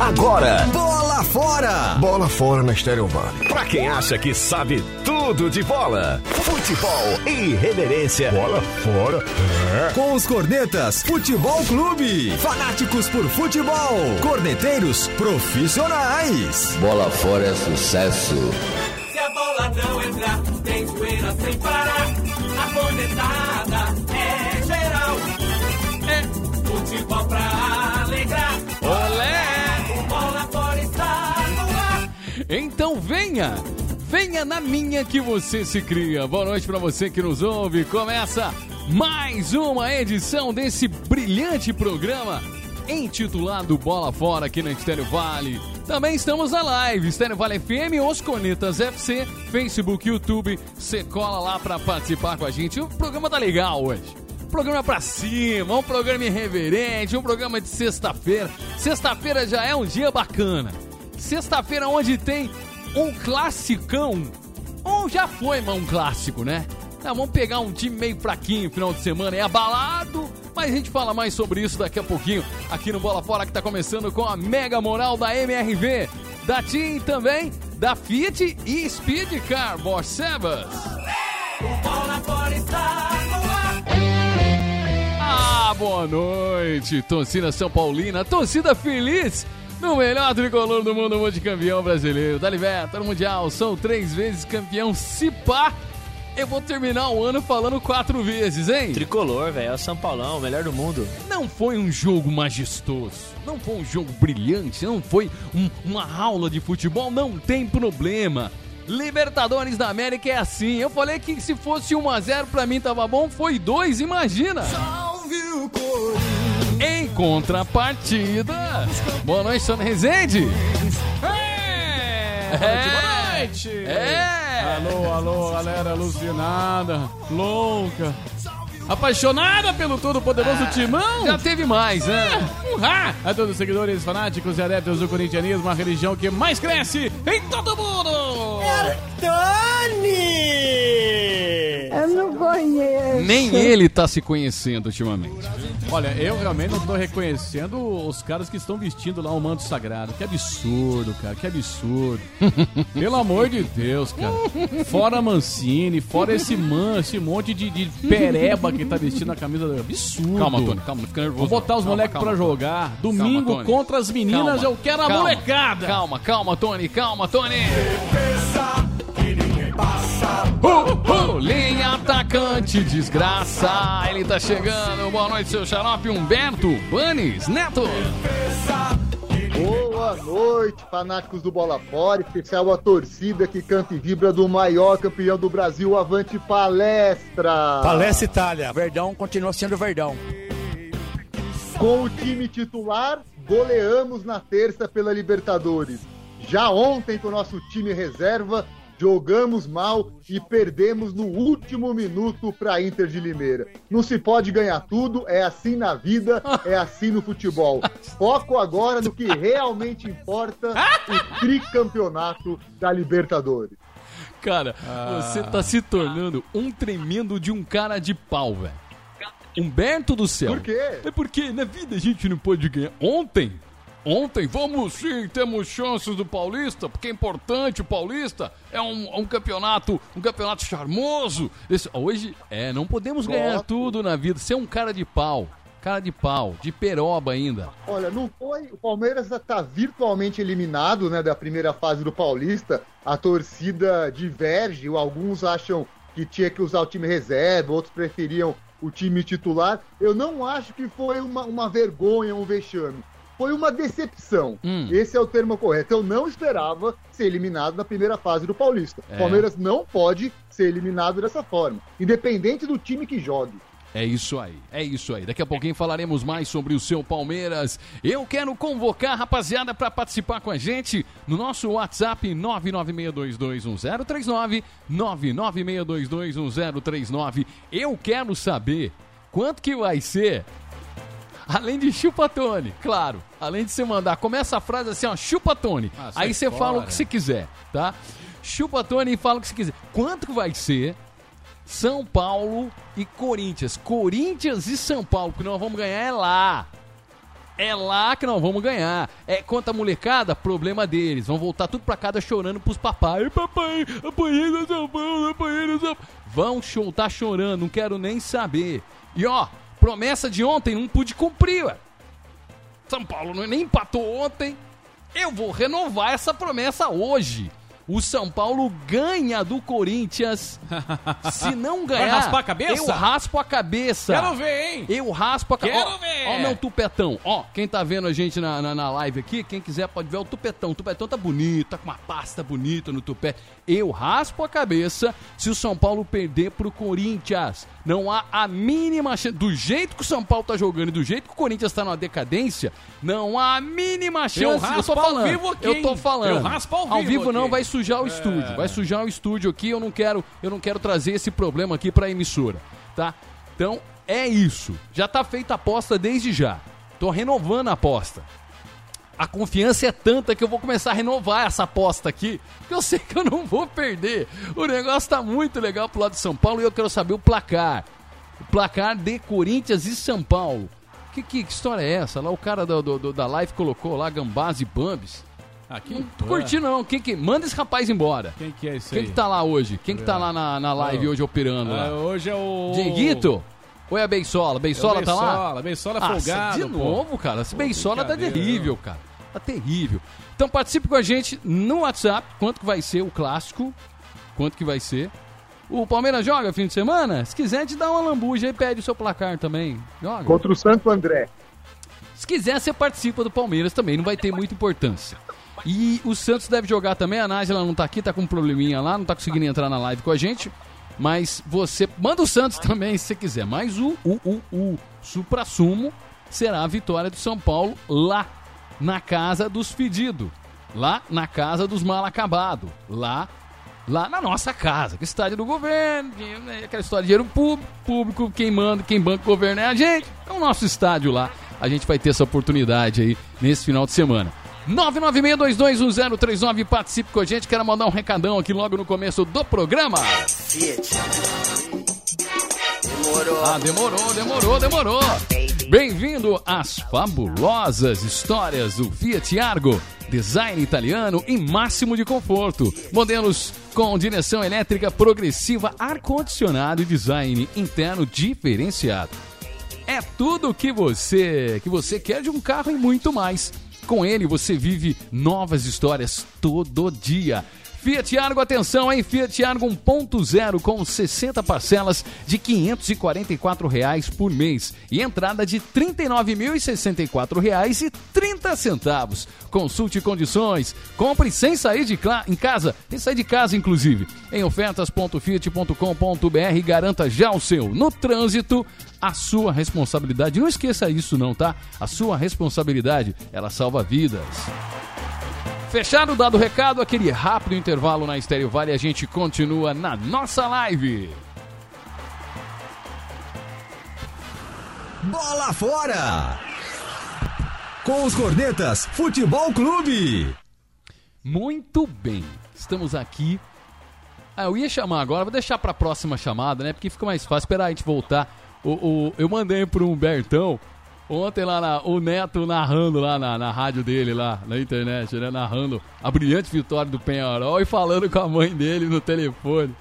Agora, Bola fora! bola fora na Estéreo Vale. Pra quem acha que sabe tudo de bola, Futebol e irreverência. bola fora. Com os cornetas, Futebol Clube. Fanáticos por futebol. Corneteiros profissionais. Bola fora é sucesso. Se a bola não entrar, tem zoeira sem parar. A cornetada Então venha! Venha na minha que você se cria. Boa noite pra você que nos ouve. Começa mais uma edição desse brilhante programa intitulado Bola Fora aqui na Estéreo Vale. Também estamos na live, Estéreo Vale FM, Os Cornetas FC, Facebook, YouTube. Você cola lá pra participar com a gente. O programa tá legal hoje. Programa pra cima, um programa irreverente, um programa de sexta-feira. Sexta-feira já é um dia bacana. Sexta-feira onde tem um classicão. Ou já foi, mas um clássico, né? Tá, vamos pegar um time meio fraquinho final de semana, é abalado, mas a gente fala mais sobre isso daqui a pouquinho aqui no Bola Fora que tá começando com a mega moral da MRV, da TIM também, da Fiat e Speed Car Bosch Sebas. O bola fora está no ar. Ah, boa noite, torcida São Paulina, torcida feliz no melhor tricolor do mundo, multicampeão brasileiro, da Liberta, no Mundial, são três vezes campeão, se pá, eu vou terminar o ano falando quatro vezes, hein? Tricolor, velho, é o São Paulão, o melhor do mundo. Não foi um jogo majestoso, não foi um jogo brilhante, não foi um- uma aula de futebol, não tem problema. Libertadores da América é assim. Eu falei que se fosse 1 a 0 pra mim tava bom, foi 2, imagina. Em contrapartida, boa noite, Sônia Rezende. É. Boa noite! É. Alô, alô, galera alucinada, louca, apaixonada pelo todo-poderoso timão! Já teve mais, né? Urra! A todos os seguidores fanáticos e adeptos do corintianismo, a religião que mais cresce em todo mundo! Conheço. Nem ele tá se conhecendo ultimamente. Olha, eu realmente não tô reconhecendo os caras que estão vestindo lá o manto sagrado. Que absurdo, cara, que absurdo. Pelo amor de Deus, cara. Fora Mancini, fora esse man, esse monte de, de pereba que tá vestindo a camisa. Absurdo. Calma, Tony, calma, não fica nervoso. Vou botar os Calma, moleques calma, pra jogar. Domingo Tony. contra as meninas, Calma, eu quero a calma, molecada. Calma, calma, Tony, calma, Tony. Uh, uh, linha atacante, desgraça. Ele tá chegando. Boa noite, seu xarope Humberto Banes Neto. Boa noite, fanáticos do Bola Fora, especial a torcida que canta e vibra do maior campeão do Brasil, Avante Palestra! Palestra Itália. Verdão continua sendo Verdão. Com o time titular, goleamos na terça pela Libertadores. Já ontem, com o nosso time reserva, jogamos mal e perdemos no último minuto para Inter de Limeira. Não se pode ganhar tudo, é assim na vida, é assim no futebol. Foco agora no que realmente importa, o tricampeonato da Libertadores. Cara, você tá se tornando um tremendo de um cara de pau, velho. Humberto do céu. Por quê? É porque na vida a gente não pode ganhar. Ontem, ontem, vamos sim, temos chances do Paulista, porque é importante o Paulista. É um, um campeonato, um campeonato charmoso. Esse- hoje, é, não podemos ganhar Gosto. tudo na vida. Ser um cara de pau. Cara de pau, de peroba ainda. Olha, não foi. O Palmeiras está virtualmente eliminado né, da primeira fase do Paulista. A torcida diverge. Alguns acham que tinha que usar o time reserva, outros preferiam o time titular. Eu não acho que foi uma, uma vergonha, um vexame. Foi uma decepção. Hum. Esse é o termo correto. Eu não esperava ser eliminado na primeira fase do Paulista. É. Palmeiras não pode ser eliminado dessa forma, independente do time que jogue. É isso aí, é isso aí. Daqui a pouquinho falaremos mais sobre o seu Palmeiras. Eu quero convocar a rapaziada para participar com a gente no nosso WhatsApp 996221039, 996221039. Eu quero saber quanto que vai ser Além de chupa-tone, claro. Além de você mandar, começa a frase assim, ó, chupa-tone. Ah, sai Aí você fora. fala o que você quiser, tá? Chupa-tone e fala o que você quiser. Quanto vai ser São Paulo e Corinthians? Corinthians e São Paulo, que nós vamos ganhar é lá. É lá que nós vamos ganhar. É contra a molecada, problema deles. Vão voltar tudo pra casa chorando pros papai. Ai, papai, apanhei no São Paulo, apanhei no São Paulo. Vão show, tá chorando, não quero nem saber. E ó, promessa de ontem não pude cumprir, ué. São Paulo não- nem empatou ontem. Eu vou renovar essa promessa hoje. O São Paulo ganha do Corinthians. Se não ganhar, Vai raspar a cabeça? eu raspo a cabeça. Quero ver, hein? Eu raspo a cabeça. Quero ver. Ó, meu tupetão. Ó, quem tá vendo a gente na, na, na live aqui, quem quiser pode ver o tupetão. O tupetão tá bonito, tá com uma pasta bonita no tupé. Eu raspo a cabeça se o São Paulo perder pro Corinthians. Não há a mínima chance. Do jeito que o São Paulo tá jogando e do jeito que o Corinthians tá numa decadência, não há a mínima chance. Eu raspo tô ao falando. vivo aqui, eu tô falando. Eu raspo ao Ao vivo vivo não, aqui. vai sujar o É. estúdio. Vai sujar o estúdio aqui. Eu não quero, eu não quero trazer esse problema aqui pra emissora, tá? Então, é isso. Já tá feita a aposta desde já. Tô renovando a aposta. A confiança é tanta que eu vou começar a renovar essa aposta aqui, porque eu sei que eu não vou perder. O negócio tá muito legal pro lado de São Paulo e eu quero saber o placar. O placar de Corinthians e São Paulo. Que, que, que história é essa? Lá o cara do, do- da live colocou lá Gambás e Bambis. Aqui Não curti não. Quem que, manda esse rapaz embora. Quem que é esse Quem aí? que tá lá hoje? Quem que tá lá na, na live Ah, hoje operando ah, hoje é o... Dieguito? Ou é a Beisola? Beisola É o tá lá? Beisola, Beisola é Nossa, folgado, De pô. novo, cara. Esse Beisola tá terrível, cara. Tá terrível. Então participe com a gente no WhatsApp. Quanto que vai ser o clássico? Quanto que vai ser? O Palmeiras joga fim de semana? Se quiser, te dá uma lambuja e pede o seu placar também. Joga. Contra o Santo André. Se quiser, você participa do Palmeiras também, não vai ter muita importância. E o Santos deve jogar também, a Nájila não tá aqui, tá com um probleminha lá, não tá conseguindo entrar na live com a gente. Mas você manda o Santos também, se você quiser. Mas o, o, o, o supra-sumo será a vitória do São Paulo lá na casa dos fedidos. Lá na casa dos mal acabados. Lá lá na nossa casa, que estádio do governo, né, aquela história de dinheiro público, público, quem manda, quem banca o governo é a gente. É o nosso estádio lá. A gente vai ter essa oportunidade aí nesse final de semana. 996221039, participe com a gente. Quero mandar um recadão aqui logo no começo do programa. Ah, demorou, demorou, demorou. Bem-vindo às fabulosas histórias do Fiat Argo. Design italiano em máximo de conforto. Modelos com direção elétrica progressiva, ar-condicionado e design interno diferenciado. É tudo que você que você quer de um carro e muito mais. Com ele você vive novas histórias todo dia. Fiat Argo, atenção, hein? Fiat Argo 1.0 com 60 parcelas de 544 reais por mês e entrada de 39.064 reais e 30 centavos. Consulte condições, compre sem sair de em casa, sem sair de casa inclusive, em ofertas.fiat.com.br garanta já o seu. No trânsito, a sua responsabilidade. Não esqueça isso não, tá? A sua responsabilidade, ela salva vidas. Fechado, dado o recado, aquele rápido intervalo na Estéreo Vale, a gente continua na nossa live. Bola fora! Com os cornetas, Futebol Clube. Muito bem, estamos aqui. Ah, eu ia chamar agora, vou deixar pra próxima chamada, né? Porque fica mais fácil esperar a gente voltar. O, o- eu mandei pro Humbertão ontem lá na- o Neto narrando lá na, na rádio dele, lá na internet, né? Narrando a brilhante vitória do Penharol e falando com a mãe dele no telefone.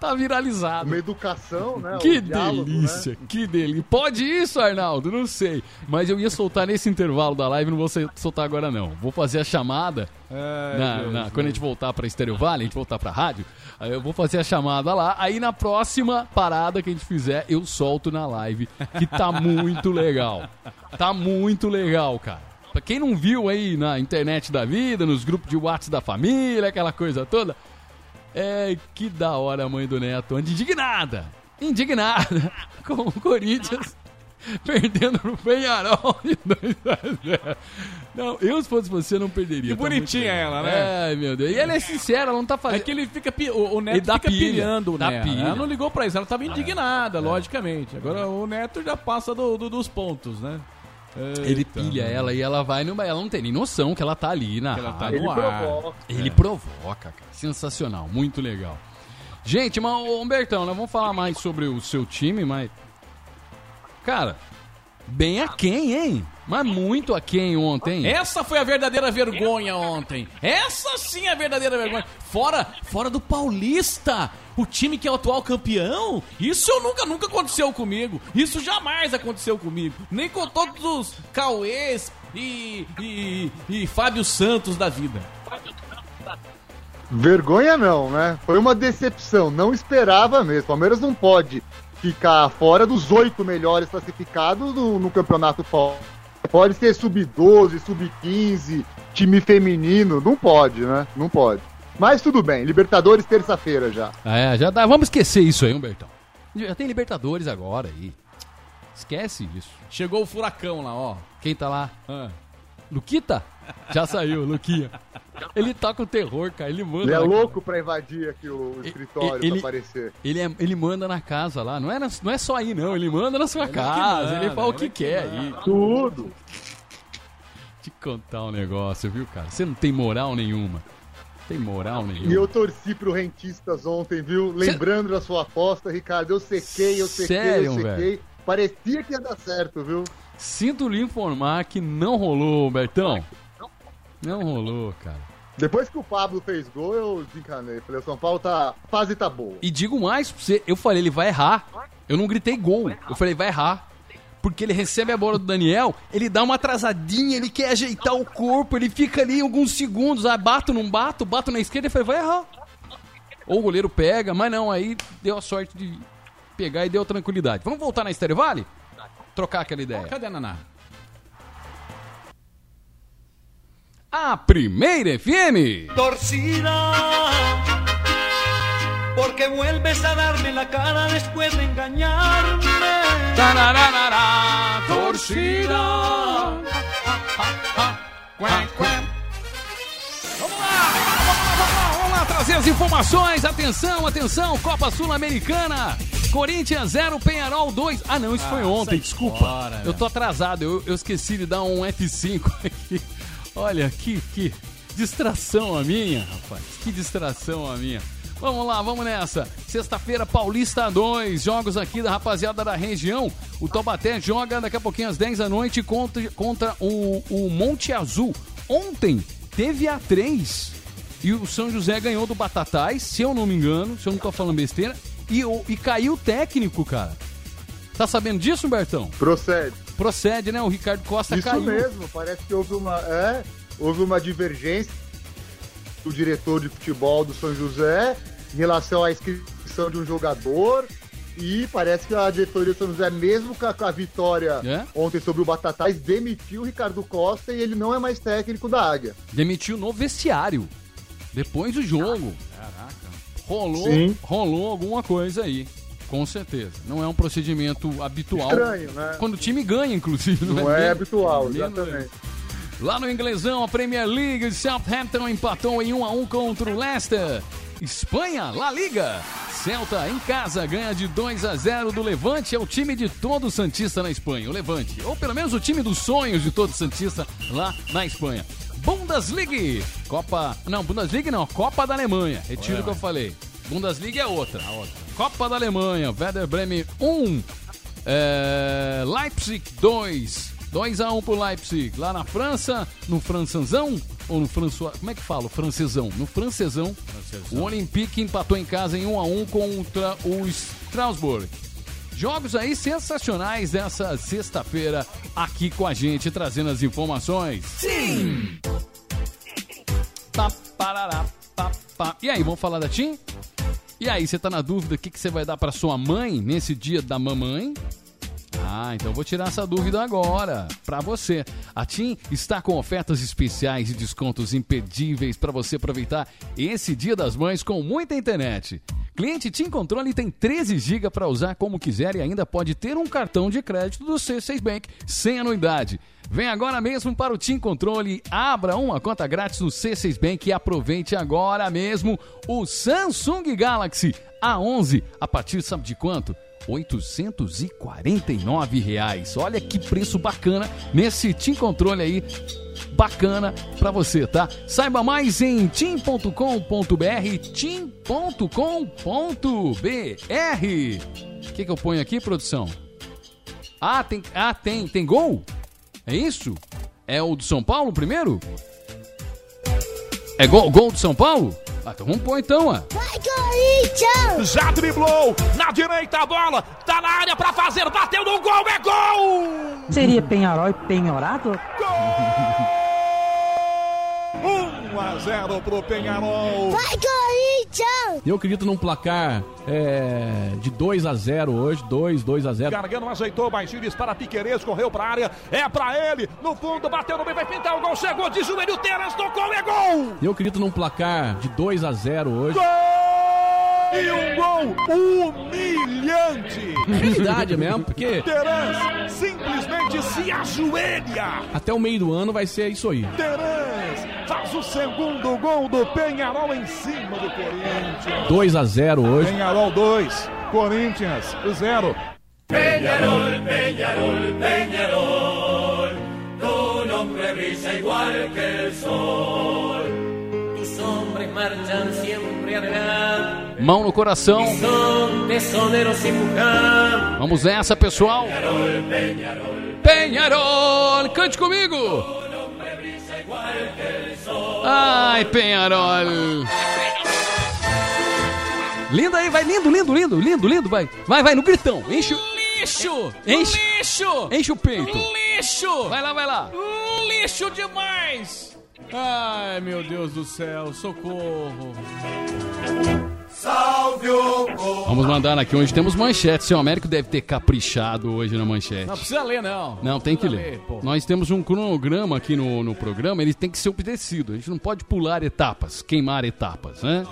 Tá viralizado. Uma educação, né? Que diálogo, delícia, né? que delícia. Pode isso, Arnaldo? Não sei. Mas eu ia soltar nesse intervalo da live, não vou soltar agora não. Vou fazer a chamada Ai, na- Deus, na- quando a gente voltar pra Estéreo Vale, a gente voltar pra rádio, aí eu vou fazer a chamada lá. Aí na próxima parada que a gente fizer, eu solto na live, que tá muito legal. Tá muito legal, cara. Pra quem não viu aí na internet da vida, nos grupos de WhatsApp da família, aquela coisa toda, é que da hora a mãe do Neto indignada, indignada com o Corinthians perdendo pro Penharol de 2 a 0. Não, eu se fosse você não perderia. Que tá bonitinha ela, né? Ai, meu Deus. E ela é sincera, ela não tá fazendo. É que ele fica. O, o Neto dá fica pilha, pilhando nela. pilha. Ela não ligou pra isso, ela tava indignada, logicamente. Agora o Neto já passa do- do- dos pontos, né? Ele pilha mano. ela e ela vai numa. Ela não tem nem noção que ela tá ali na Que ela tá no Ele ar. provoca. Ele É. provoca, cara. Sensacional, muito legal. Gente, mas, ô, Humbertão, nós vamos falar mais sobre o seu time, mas. Cara, Bem aquém, hein? Mas muito aquém ontem. Essa foi a verdadeira vergonha ontem. Essa sim é a verdadeira vergonha. Fora, fora do Paulista, o time que é o atual campeão. Isso eu nunca, nunca aconteceu comigo. Isso jamais aconteceu comigo. Nem com todos os Cauês e, e, e Fábio Santos da vida. Vergonha não, né? Foi uma decepção, não esperava mesmo. Palmeiras não pode ficar fora dos oito melhores classificados no, no Campeonato Paulista. Pode ser sub-12, sub-15, time feminino, não pode, né? Não pode. Mas tudo bem, Libertadores terça-feira já. É, já dá. Vamos esquecer isso aí, Humbertão. Já tem Libertadores agora aí. Esquece isso. Chegou o furacão lá, ó. Quem tá lá? Ah. Luquita? Já saiu, Luquinha. Ele tá com terror, cara. Ele manda. Ele é louco pra invadir aqui o escritório ele, pra aparecer. Ele, é, ele manda na casa lá. Não é, na, não é só aí, não. Ele manda na sua ele casa. Manda, ele fala o que, que quer aí. Tudo. Te contar um negócio, viu, cara? Você não tem moral nenhuma. Tem moral nenhuma. E eu torci pro Rentistas ontem, viu? Lembrando Cê... da sua aposta, Ricardo. Eu sequei, eu sequei, Sério, eu sequei. Velho? Parecia que ia dar certo, viu? Sinto lhe informar que não rolou, Bertão. Não rolou, cara. Depois que o Pablo fez gol, eu desencanei. Falei, o São Paulo tá. A fase tá boa. E digo mais pra você, eu falei, ele vai errar. Eu não gritei gol. Eu falei, vai errar. Porque ele recebe a bola do Daniel, ele dá uma atrasadinha, ele quer ajeitar o corpo, ele fica ali alguns segundos, ah, bato, não bato, bato na esquerda e falei, vai errar. Ou o goleiro pega, mas não, aí deu a sorte de pegar e deu tranquilidade. Vamos voltar na Estéreo Vale? Trocar aquela ideia. Cadê a Naná? A primeira FM. Torcida, porque vuelves a darme la cara después de engañarme. Tararara, torcida. Vamos lá, vamos lá, vamos lá trazer as informações. Atenção, atenção, Copa Sul-Americana. Corinthians 0, Penharol 2. Ah, não, isso ah, foi ontem, desculpa. Fora, eu tô atrasado, eu, eu esqueci de dar um F5 aqui. Olha, que, que distração a minha, rapaz. Que distração a minha. Vamos lá, vamos nessa. Sexta-feira, Paulista 2. Jogos aqui da rapaziada da região. O Taubaté joga daqui a pouquinho às 10 da noite contra, contra o, o Monte Azul. Ontem teve a 3 e o São José ganhou do Batatais, se eu não me engano, se eu não tô falando besteira. E, e caiu o técnico, cara. Tá sabendo disso, Bertão? Procede. Procede, né? O Ricardo Costa Isso caiu. Isso mesmo, parece que houve uma, é, houve uma divergência do diretor de futebol do São José em relação à inscrição de um jogador. E parece que a diretoria do São José, mesmo com a, com a vitória é? ontem sobre o Batatais, demitiu o Ricardo Costa e ele não é mais técnico da Águia. Demitiu no vestiário. Depois do jogo. Caraca. Rolou, Sim. rolou alguma coisa aí. Com certeza. Não é um procedimento habitual. Estranho, né? Quando o time ganha, inclusive. Não, não é, é habitual, exatamente. Lá no inglesão, a Premier League, Southampton empatou em 1 a 1 contra o Leicester. Espanha, La Liga. Celta em casa ganha de 2 a 0 do Levante, é o time de todo Santista na Espanha, o Levante, ou pelo menos o time dos sonhos de todo Santista lá na Espanha. Bundesliga, Copa, não, Bundesliga não, Copa da Alemanha. Retiro o que eu falei. Bundesliga é outra. A outra. Copa da Alemanha, Werder Bremen 1, é, Leipzig 2. 2 a 1 pro Leipzig. Lá na França, no francesão ou no François, como é que fala? O francesão. No francesão, francesão. o Olympique empatou em casa em 1 a 1 contra o Strasbourg. Jogos aí sensacionais dessa sexta-feira aqui com a gente, trazendo as informações. Sim! Pá, parará, pá, pá. E aí, vamos falar da TIM? E aí, você tá na dúvida o que, que você vai dar para sua mãe nesse dia da mamãe? Ah, então vou tirar essa dúvida agora para você. A TIM está com ofertas especiais e descontos imperdíveis para você aproveitar esse Dia das Mães com muita internet. Cliente TIM Controle tem 13 GB para usar como quiser e ainda pode ter um cartão de crédito do C6 Bank sem anuidade. Vem agora mesmo para o Team Controle, abra uma conta grátis no C6 Bank e aproveite agora mesmo o Samsung Galaxy A11 a partir sabe de quanto? 849 reais. Olha que preço bacana nesse Team Controle aí bacana para você, tá? Saiba mais em tim.com.br, tim.com.br. O que, que eu ponho aqui, produção? Ah, tem, ah, tem, tem gol? É isso? É o do São Paulo primeiro? É gol, gol do São Paulo? Ah, então vamos pôr então, ó. Vai, Corinthians! Já driblou, na direita a bola, tá na área pra fazer, bateu no gol, é gol! Seria Penharol e Penhorado? 1 a 0 pro Penharol. Vai, Corinthians! Eu acredito num placar é, de 2 a 0 hoje, 2, 2 a 0. Gargano ajeitou, Baixinhos para Piqueires, correu pra área, é pra ele, no fundo, bateu no meio, vai pintar o gol, chegou de joelho, Teras, tocou, é gol! Eu acredito num placar de 2 a 0 hoje. Gol! E um gol humilhante! Realidade mesmo, porque Terãs simplesmente se ajoelha! até o meio do ano vai ser isso aí. Terãs faz o segundo gol do Penharol em cima do Corinthians. 2 a 0 hoje. Penharol 2, Corinthians 0. Peñarol, Peñarol, Peñarol, tu nombre brilla igual que el sol. Tus hombres marchan siempre adelante, Mão no coração. Vamos nessa, pessoal. Penharol, cante comigo. Ai, Penharol. Lindo aí, vai, lindo, lindo, lindo, lindo, lindo, vai. Vai, vai, no gritão. Enche o... Lixo! Enche, Lixo! enche o peito. Lixo! Vai lá, vai lá. Lixo demais! Ai, meu Deus do céu, socorro! Salve o povo. Vamos mandar aqui, hoje temos manchete. Seu Américo deve ter caprichado hoje na manchete. Não precisa ler, não. Não, tem que ler. pô. Nós temos um cronograma aqui no, no programa, ele tem que ser obedecido. A gente não pode pular etapas, queimar etapas, né?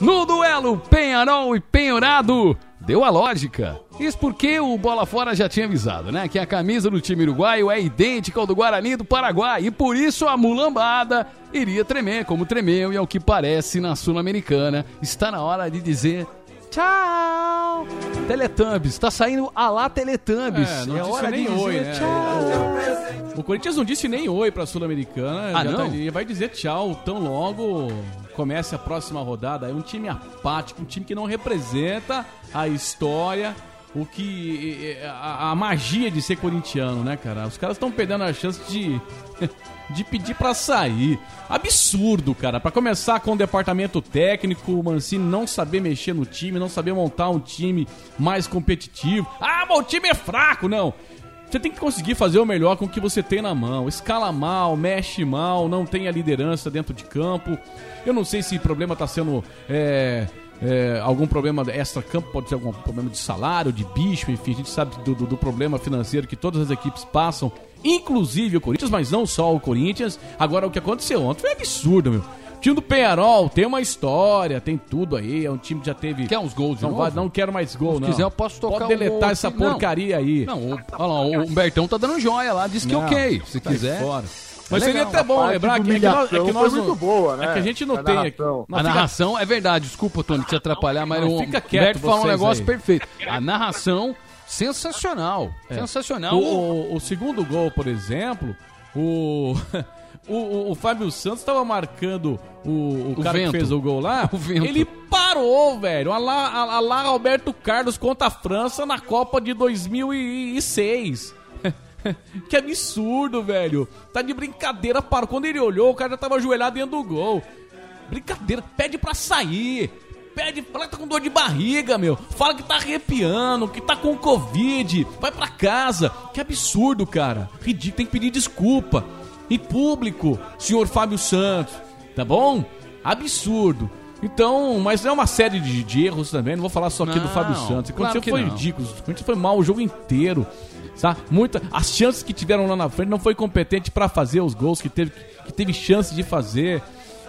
No duelo Penharol e Penhorado, deu a lógica. Isso porque o Bola Fora já tinha avisado, né? Que a camisa do time uruguaio é idêntica ao do Guarani do Paraguai. E por isso a mulambada iria tremer como tremeu e ao que parece na Sul-Americana. Está na hora de dizer tchau. Teletubbies, tá saindo a lá Teletubbies. É, não é disse hora nem de oi, dizer né? tchau. O Corinthians não disse nem oi pra Sul-Americana. Ah, já não? tá- vai dizer tchau tão logo comece a próxima rodada. É um time apático, um time que não representa a história, o que. a, a magia de ser corintiano, né, cara? Os caras estão perdendo a chance de. De pedir pra sair. Absurdo, cara. Pra começar com o departamento técnico, o Mancini não saber mexer no time, não saber montar um time mais competitivo. Ah, mas o time é fraco, não. Você tem que conseguir fazer o melhor com o que você tem na mão. Escala mal, mexe mal, não tem a liderança dentro de campo. Eu não sei se o problema tá sendo é, é, algum problema extra-campo, pode ser algum problema de salário, de bicho, enfim, a gente sabe do, do- do problema financeiro que todas as equipes passam, inclusive o Corinthians, mas não só o Corinthians. Agora, o que aconteceu ontem foi absurdo, meu. O time do Penharol tem uma história, tem tudo aí. É um time que já teve. Quer uns gols de não, novo? vai- não quero mais gol, Se não. quiser, eu posso tocar Pode um deletar gol essa aqui. Não. porcaria aí. Não, o, olha lá, o Humbertão tá dando joia lá, disse que Não, ok. Se sai quiser. fora. É Mas seria até bom lembrar que, é que nós, é que foi nós muito boa, né? É que a gente não A tem. narração. nós A fica- narração é verdade, desculpa, Tony, te atrapalhar, mas Não, o fica quieto Humberto fala um negócio aí. perfeito. A narração, sensacional. Sensacional. O, o- o segundo gol, por exemplo, o. O, o- o Fábio Santos estava marcando o, o, O cara vento. que fez o gol lá. O vento. Ele parou, velho. Olha lá, a lá Alberto Carlos contra a França na Copa de 2006. que absurdo, velho. Tá de brincadeira, parou. Quando ele olhou, o cara já tava ajoelhado dentro do gol. Brincadeira, pede pra sair. Pede, fala que tá com dor de barriga, meu. Fala que tá arrepiando, que tá com Covid. Vai pra casa. Que absurdo, cara. Ridículo, tem que pedir desculpa. Em público, senhor Fábio Santos. Tá bom? Absurdo. Então, mas é uma série de, de erros também. Não vou falar só aqui do Não, Fábio Santos. O claro Corinthians que foi não. ridículo. O Corinthians foi mal o jogo inteiro. Sabe? Muita, as chances que tiveram lá na frente não foi competente pra fazer os gols que teve, que teve chance de fazer.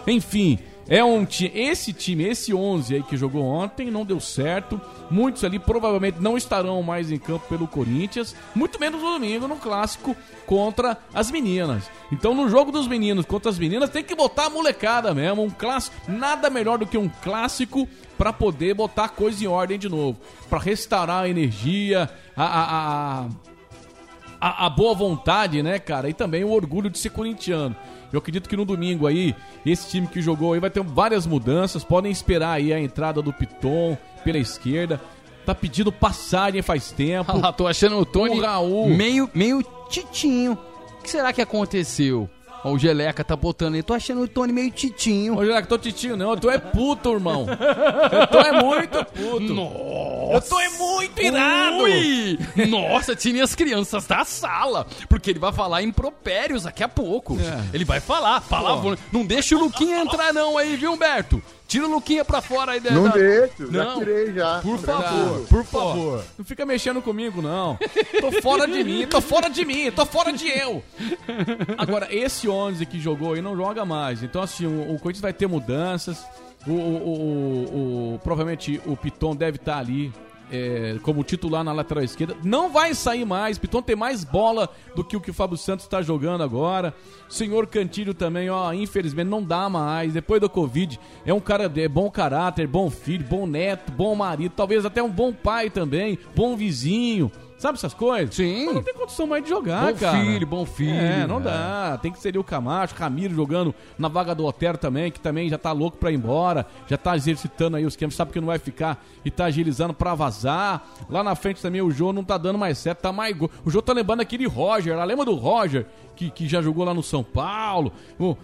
Enfim, é um. Esse time, esse 11 aí que jogou ontem, não deu certo. Muitos ali provavelmente não estarão mais em campo pelo Corinthians. Muito menos no domingo, no clássico contra as meninas. Então, no jogo dos meninos contra as meninas, tem que botar a molecada mesmo. Um clássico, nada melhor do que um clássico pra poder botar a coisa em ordem de novo. Pra restaurar a energia, a- a- a, a, a boa vontade, né, cara? E também o orgulho de ser corintiano. Eu acredito que no domingo aí, esse time que jogou aí vai ter várias mudanças. Podem esperar aí a entrada do Piton pela esquerda. Tá pedindo passagem faz tempo. Ah lá, tô achando o Tony O Raul. meio, meio titinho. O que será que aconteceu? Ó, o Geleca tá botando aí. Tô achando o Tony meio titinho. Ô, Geleca, tô titinho não, tu é puto, irmão. Eu tô é muito puto. Nossa. Eu tô é muito irado. Ui! Nossa, tinha as crianças da sala. Porque ele vai falar impropérios daqui a pouco. É. Ele vai falar. Palavrão. Não deixa o Luquinha entrar não aí, viu, Humberto? Tira o Luquinha pra fora aí. da- Não da- deixo, já Não. tirei já. Por favor, por favor. Não fica mexendo comigo, não. Tô fora de mim, tô fora de mim, tô fora de eu. Agora, esse 11 que jogou aí não joga mais. Então, assim, o, o Corinthians vai ter mudanças. O, o- o- o- provavelmente o Piton deve estar ali é, como titular na lateral esquerda. Não vai sair mais. Piton tem mais bola do que o que o Fábio Santos está jogando agora. Senhor Cantilho também, ó, infelizmente não dá mais. Depois do Covid, é um cara de bom caráter, bom filho, bom neto, bom marido, talvez até um bom pai também, bom vizinho. Sabe essas coisas? Sim. Mas não tem condição mais de jogar, Bom cara. filho, bom filho. É, não É. dá. Tem que ser o Camacho, Camilo jogando na vaga do Otero também, que também já tá louco pra ir embora, já tá exercitando aí os esquema, sabe que não vai ficar e tá agilizando pra vazar. Lá na frente também o Jô não tá dando mais certo, tá mais gol. O Jô tá lembrando aquele Roger, lá, lembra do Roger? Que, que já jogou lá no São Paulo.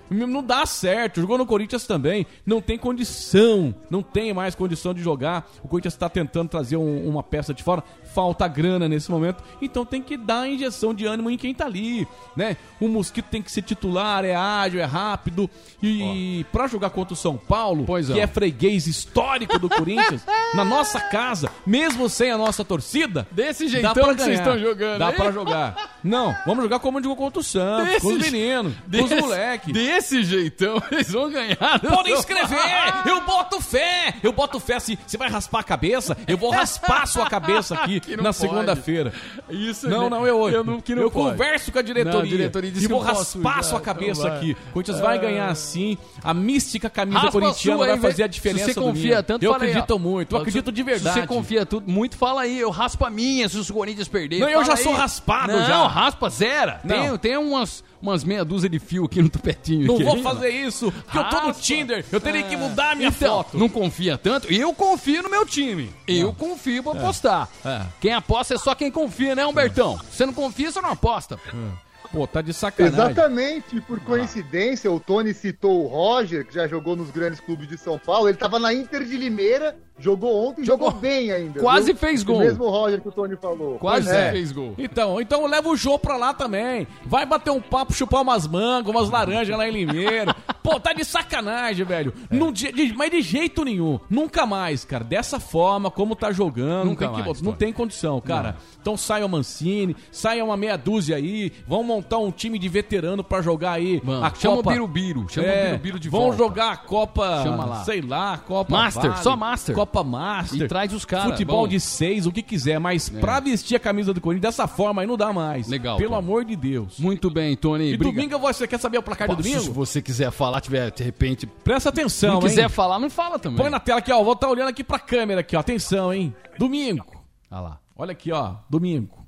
Não dá certo. Jogou no Corinthians também. Não tem condição. Não tem mais condição de jogar. O Corinthians tá tentando trazer um- uma peça de fora. Falta grana nesse momento. Então tem que dar injeção de ânimo em quem tá ali. Né? O Mosquito tem que ser titular, é ágil, é rápido. E pra jogar contra o São Paulo, Pois que é. é freguês histórico do Corinthians, na nossa casa, mesmo sem a nossa torcida, Desse jeitão pra que vocês estão jogando. Dá pra jogar. Não, vamos jogar como jogou contra o Santos, Desse com os meninos, com os Desse- moleques. Desse jeitão, eles vão ganhar. Podem escrever! Eu boto fé! Eu boto fé. Se você vai raspar a cabeça, eu vou raspar a sua cabeça aqui não na segunda-feira. Isso, Não, né? não, eu, Eu não- não eu converso com a diretoria, Não, a diretoria e vou raspar a sua então cabeça vai. aqui. O Corinthians vai ganhar sim. A mística camisa Raspa corintiana sua vai fazer a diferença Se você confia tanto, Eu ó. acredito muito, eu Se- acredito de Se verdade. você confia tudo, muito, fala aí. Eu raspo a minha se os Corinthians perderem. Não, eu já sou aí. raspado não, já. raspa zero. Não. Tem, tem umas, umas meia dúzia de fio aqui no tupetinho. Não aqui. vou fazer isso, porque eu tô no. Tinder. Eu teria que mudar a minha Então, foto. não confia tanto? Eu confio no meu time. Eu confio pra apostar. É. Quem aposta é só quem confia, né, Humbertão? Você não confia, você não aposta. Pô, tá de sacanagem. Exatamente, por coincidência, o Tony citou o Roger, que já jogou nos grandes clubes de São Paulo. Ele tava na Inter de Limeira, jogou ontem, jogou, bem ainda. Quase viu? fez O gol. mesmo Roger que o Tony falou. Quase É. fez gol. Então, então leva o Jô pra lá também. Vai bater um papo, chupar umas mangas, umas laranjas lá em Limeira. Pô, tá de sacanagem, velho. Não, de, de- mas de jeito nenhum. Nunca mais, cara. Dessa forma, como tá jogando, Nunca não, tem, que- mais, não pô. tem condição, cara. Então saia o Mancini, saia uma meia dúzia aí. Vão montar um time de veterano pra jogar aí Vamos. a Chama Copa. o Birubiru, chama É, o Birubiru de Vão volta. jogar a Copa, Chama lá. sei lá, Copa Master, Vale, só Master. Copa Master. E traz os caras, Futebol bom. de seis, o que quiser, mas pra vestir a camisa do Corinthians dessa forma aí não dá mais. Legal, Pelo Tony. amor de Deus. Muito bem, Tony. E Briga. domingo você quer saber o placar de Posso, Se domingo? você quiser falar, tiver de repente. Presta atenção, não quiser hein? falar, não fala também. Põe na tela aqui, ó. Vou estar olhando aqui pra câmera aqui, ó. Atenção, hein? Domingo. Olha lá. Olha aqui, ó. Domingo.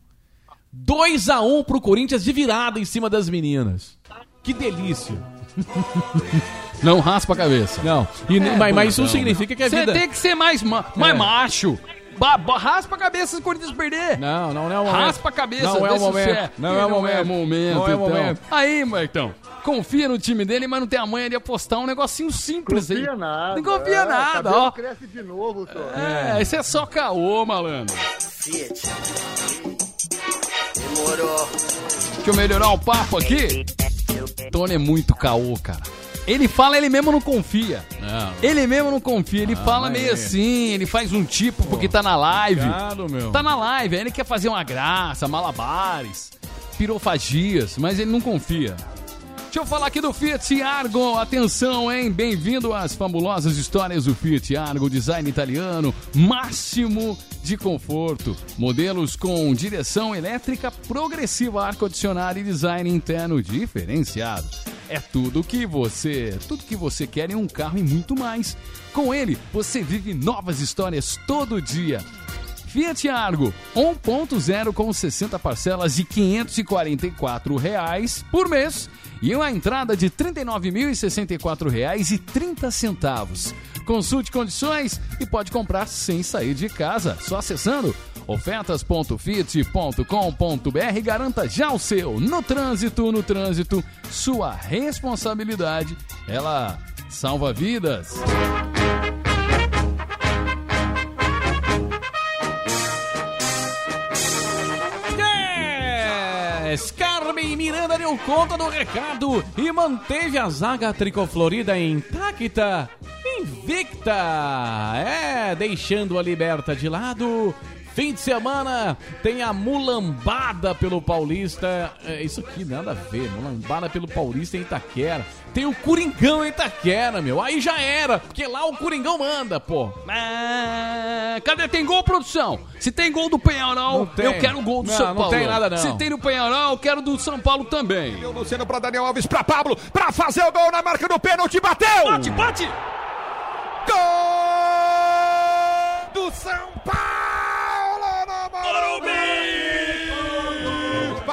2x1 pro Corinthians de virada em cima das meninas. Que delícia. Não raspa a cabeça. Não. E, É, mas, mas isso não, não significa que a Você vida... tem que ser mais, ma mais É. macho. Ba ba- raspa a cabeça se o Corinthians perder. Não, não, não é o momento. Raspa a cabeça. Não é o momento. ser. Não é o momento. é momento. Não é o então. momento. Aí, Martão. Confia no time dele, mas não tem a manha de apostar um negocinho simples aí. Confia nada. Não confia é, nada, ó. cresce de novo, Tony. É, esse é só caô, malandro. Demorou. Deixa eu melhorar o papo aqui. Tony é muito caô, cara. Ele fala, ele mesmo não confia. Ele mesmo não confia. Ele fala mas meio é. assim, ele faz um tipo porque tá na live. Obrigado, meu. Tá na live, aí ele quer fazer uma graça, malabares, pirofagias, mas ele não confia. Deixa eu falar aqui do Fiat Argo. Atenção, hein? Bem-vindo às fabulosas histórias do Fiat Argo, design italiano, máximo de conforto. Modelos com direção elétrica progressiva, ar-condicionado e design interno diferenciado. É tudo que você, tudo que você quer em um carro e muito mais. Com ele, você vive novas histórias todo dia. Fiat Argo 1.0 com 60 parcelas de 544 reais por mês e uma entrada de R$ 39.064,30. Consulte condições e pode comprar sem sair de casa. Só acessando ofertas.fit.com.br garanta já o seu. No trânsito, no trânsito, sua responsabilidade, ela salva vidas. Yes! Carmen Miranda deu conta do recado e manteve a zaga tricoflorida intacta, invicta. É, deixando a liberta de lado. Fim de semana tem a mulambada pelo Paulista. É, isso aqui nada a ver, mulambada pelo Paulista em Itaquera. Tem o Coringão em Itaquera, meu. Aí já era, porque lá o Coringão manda, pô. É, cadê? Tem gol, produção? Se tem gol do Penharol, eu quero o gol do Não, São não Paulo. tem nada, não. Se tem no Penharol, eu quero do São Paulo também. Deu Luciano para Daniel Alves, para Pablo, para fazer o gol na marca do pênalti, bateu! Bate, bate! Gol do São Paulo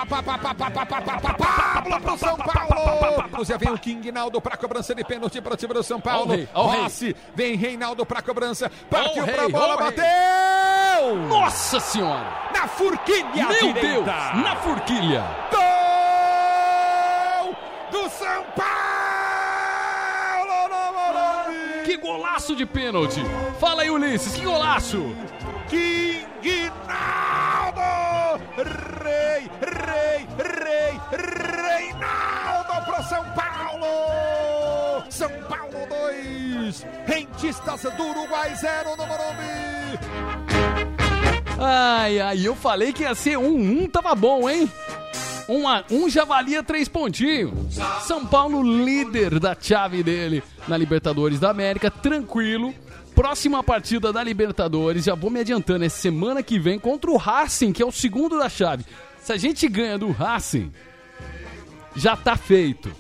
Pablo pro São Paulo! Cruzia vem o King Naldo para cobrança de pênalti para o time do São Paulo. Rossi, vem Reinaldo para cobrança, partiu o para a rei, bola, bateu! Nossa senhora! Na forquilha Meu. Deus! Na forquilha! Gol do São Paulo! Que golaço de pênalti! Fala aí, Ulisses, que golaço! King Naldo! 2, Rentistas do Uruguai 0 no Morumbi! Ai, ai, eu falei que ia ser um, um tava bom, hein? Um, a- um já valia três pontinhos. São Paulo líder da chave dele na Libertadores da América, tranquilo. Próxima partida da Libertadores, já vou me adiantando, é semana que vem contra o Racing, que é o segundo da chave. Se a gente ganha do Racing, já tá feito.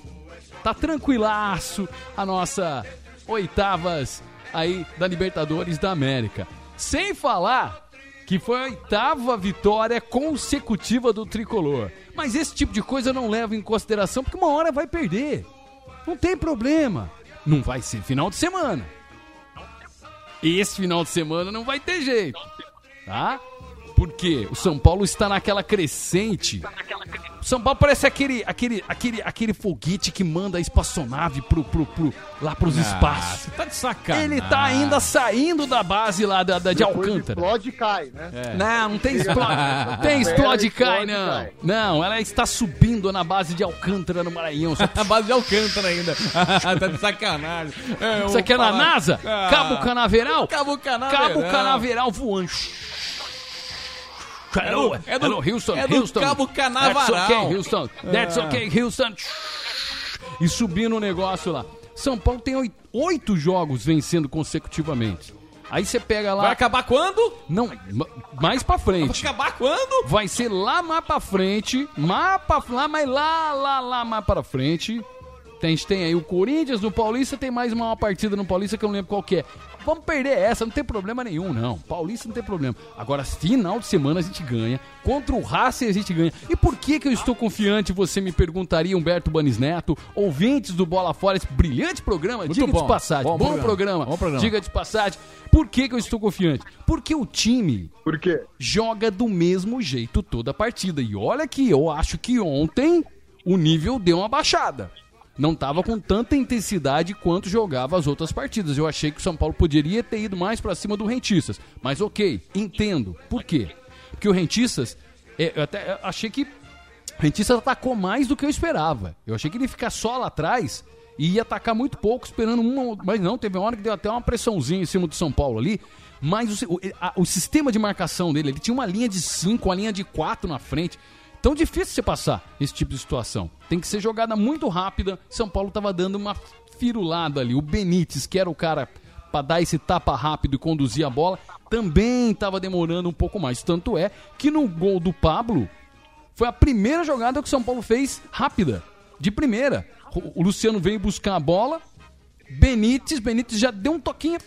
Tá tranquilaço a nossa oitavas aí da Libertadores da América. Sem falar que foi a oitava vitória consecutiva do tricolor. Mas esse tipo de coisa eu não levo em consideração porque uma hora vai perder. Não tem problema. Não vai ser final de semana. Esse final de semana não vai ter jeito. Tá? Porque o São Paulo está naquela crescente. O São Paulo parece aquele, aquele, aquele, aquele foguete que manda a espaçonave pro, pro, pro, lá pros Ah, espaços. você tá de sacanagem. Ele tá ainda saindo da base lá da, da- de Alcântara. Explode e cai, né? É. Não, não tem explode. na- Não tem na explode e cai, não. cai. Não, ela está subindo na base de Alcântara, no Maranhão. Só- A base de Alcântara ainda. tá de sacanagem. É, Isso aqui é na falar- NASA? Ah. Cabo Canaveral? Cabo Canaveral. Cabo Canaveral voando. Hello, É do- hello, Houston, é do Houston. Cabo Canaveral. That's okay, Houston. That's Ah. okay, Houston. E subindo o negócio lá. São Paulo tem oit- oito jogos vencendo consecutivamente. Aí você pega lá. Vai acabar quando? Não, ma- mais pra frente. Vai acabar quando? Vai ser lá mais pra frente, mais pra, lá, mas lá, lá, lá mais pra frente. A gente tem aí o Corinthians no Paulista, tem mais uma partida no Paulista que eu não lembro qual que é. Vamos perder essa, não tem problema nenhum, não. Paulista não tem problema. Agora, final de semana a gente ganha. Contra o Racing a gente ganha. E por que que eu estou confiante, você me perguntaria, Humberto Banis Neto, ouvintes do Bola Fora, esse brilhante programa, Muito diga bom. de passagem. Bom Bom, programa. programa. Bom programa. Diga de passagem. Por que que eu estou confiante? Porque o time Por quê? joga do mesmo jeito toda a partida. E olha que eu acho que ontem o nível deu uma baixada. Não estava com tanta intensidade quanto jogava as outras partidas. Eu achei que o São Paulo poderia ter ido mais para cima do Rentistas. Mas ok, entendo. Por quê? Porque o Rentistas, é, eu até achei que o Rentistas atacou mais do que eu esperava. Eu achei que ele ia ficar só lá atrás e ia atacar muito pouco, esperando uma. Mas não, teve uma hora que deu até uma pressãozinha em cima do São Paulo ali. Mas o, o, a- o sistema de marcação dele, ele tinha uma linha de 5, uma linha de 4 na frente. Tão difícil você passar esse tipo de situação. Tem que ser jogada muito rápida. São Paulo tava dando uma firulada ali. O Benítez, que era o cara para dar esse tapa rápido e conduzir a bola, também tava demorando um pouco mais. Tanto é que no gol do Pablo, foi a primeira jogada que o São Paulo fez rápida, de primeira. O Luciano veio buscar a bola, Benítez, Benítez já deu um toquinho,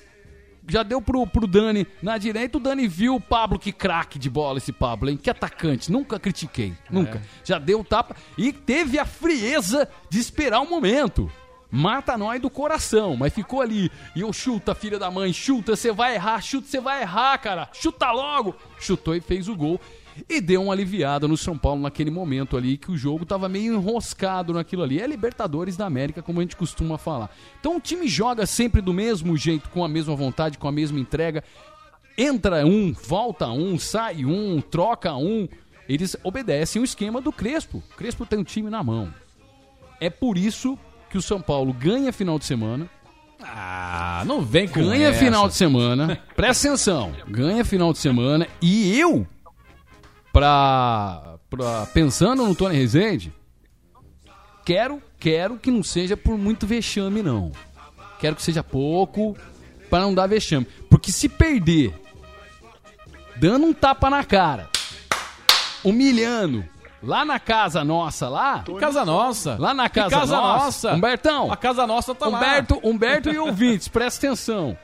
já deu pro, pro Dani na direita, o Dani viu o Pablo, que craque de bola esse Pablo, hein? Que atacante, nunca critiquei, nunca. Já deu o tapa e teve a frieza de esperar o momento. mata nós do coração, mas ficou ali. E eu chuta, filha da mãe, chuta, você vai errar, chuta, você vai errar, cara. Chuta logo. Chutou e fez o gol. E deu uma aliviada no São Paulo naquele momento ali, que o jogo tava meio enroscado naquilo ali. É Libertadores da América, como a gente costuma falar. Então o time joga sempre do mesmo jeito, com a mesma vontade, com a mesma entrega. Entra um, volta um, sai um, troca um. Eles obedecem o esquema do Crespo. O Crespo tem o time na mão. É por isso que o São Paulo ganha final de semana. Ah, não vem com Ganha essa. final de semana. Presta atenção. Ganha final de semana. E eu, pra, pra, pensando no Tony Rezende, quero, quero que não seja por muito vexame, não. Quero que seja pouco, para não dar vexame. Porque se perder, dando um tapa na cara, humilhando, lá na casa nossa lá. Casa nossa? Lá na casa, casa nossa. nossa? Humbertão. A casa nossa tá lá. Humberto, Humberto e ouvintes, presta atenção.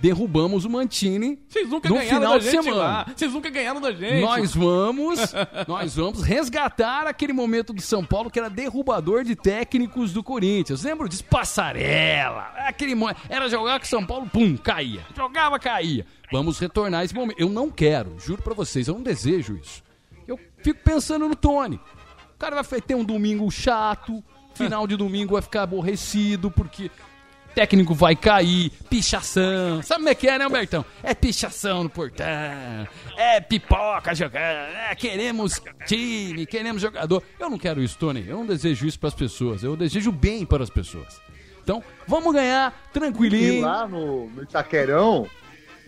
Derrubamos o Mantini Vocês nunca no ganharam final da de gente semana. lá. Vocês nunca ganharam da gente. Nós vamos, nós vamos resgatar aquele momento do São Paulo que era derrubador de técnicos do Corinthians. Lembro disso? Passarela. Aquele mo- era jogar com o São Paulo, pum, caía. Jogava, caía. Vamos retornar esse momento. Eu não quero, juro pra vocês, eu não desejo isso. Eu fico pensando no Tony. O cara vai ter um domingo chato, final de domingo vai ficar aborrecido porque técnico vai cair, pichação. Sabe como é que é, né, Humbertão? É pichação no portão, é pipoca jogando, é queremos time, queremos jogador. Eu não quero isso, Tony. Eu não desejo isso para as pessoas. Eu desejo bem para as pessoas. Então, vamos ganhar E tranquilinho. lá no, no Itaquerão,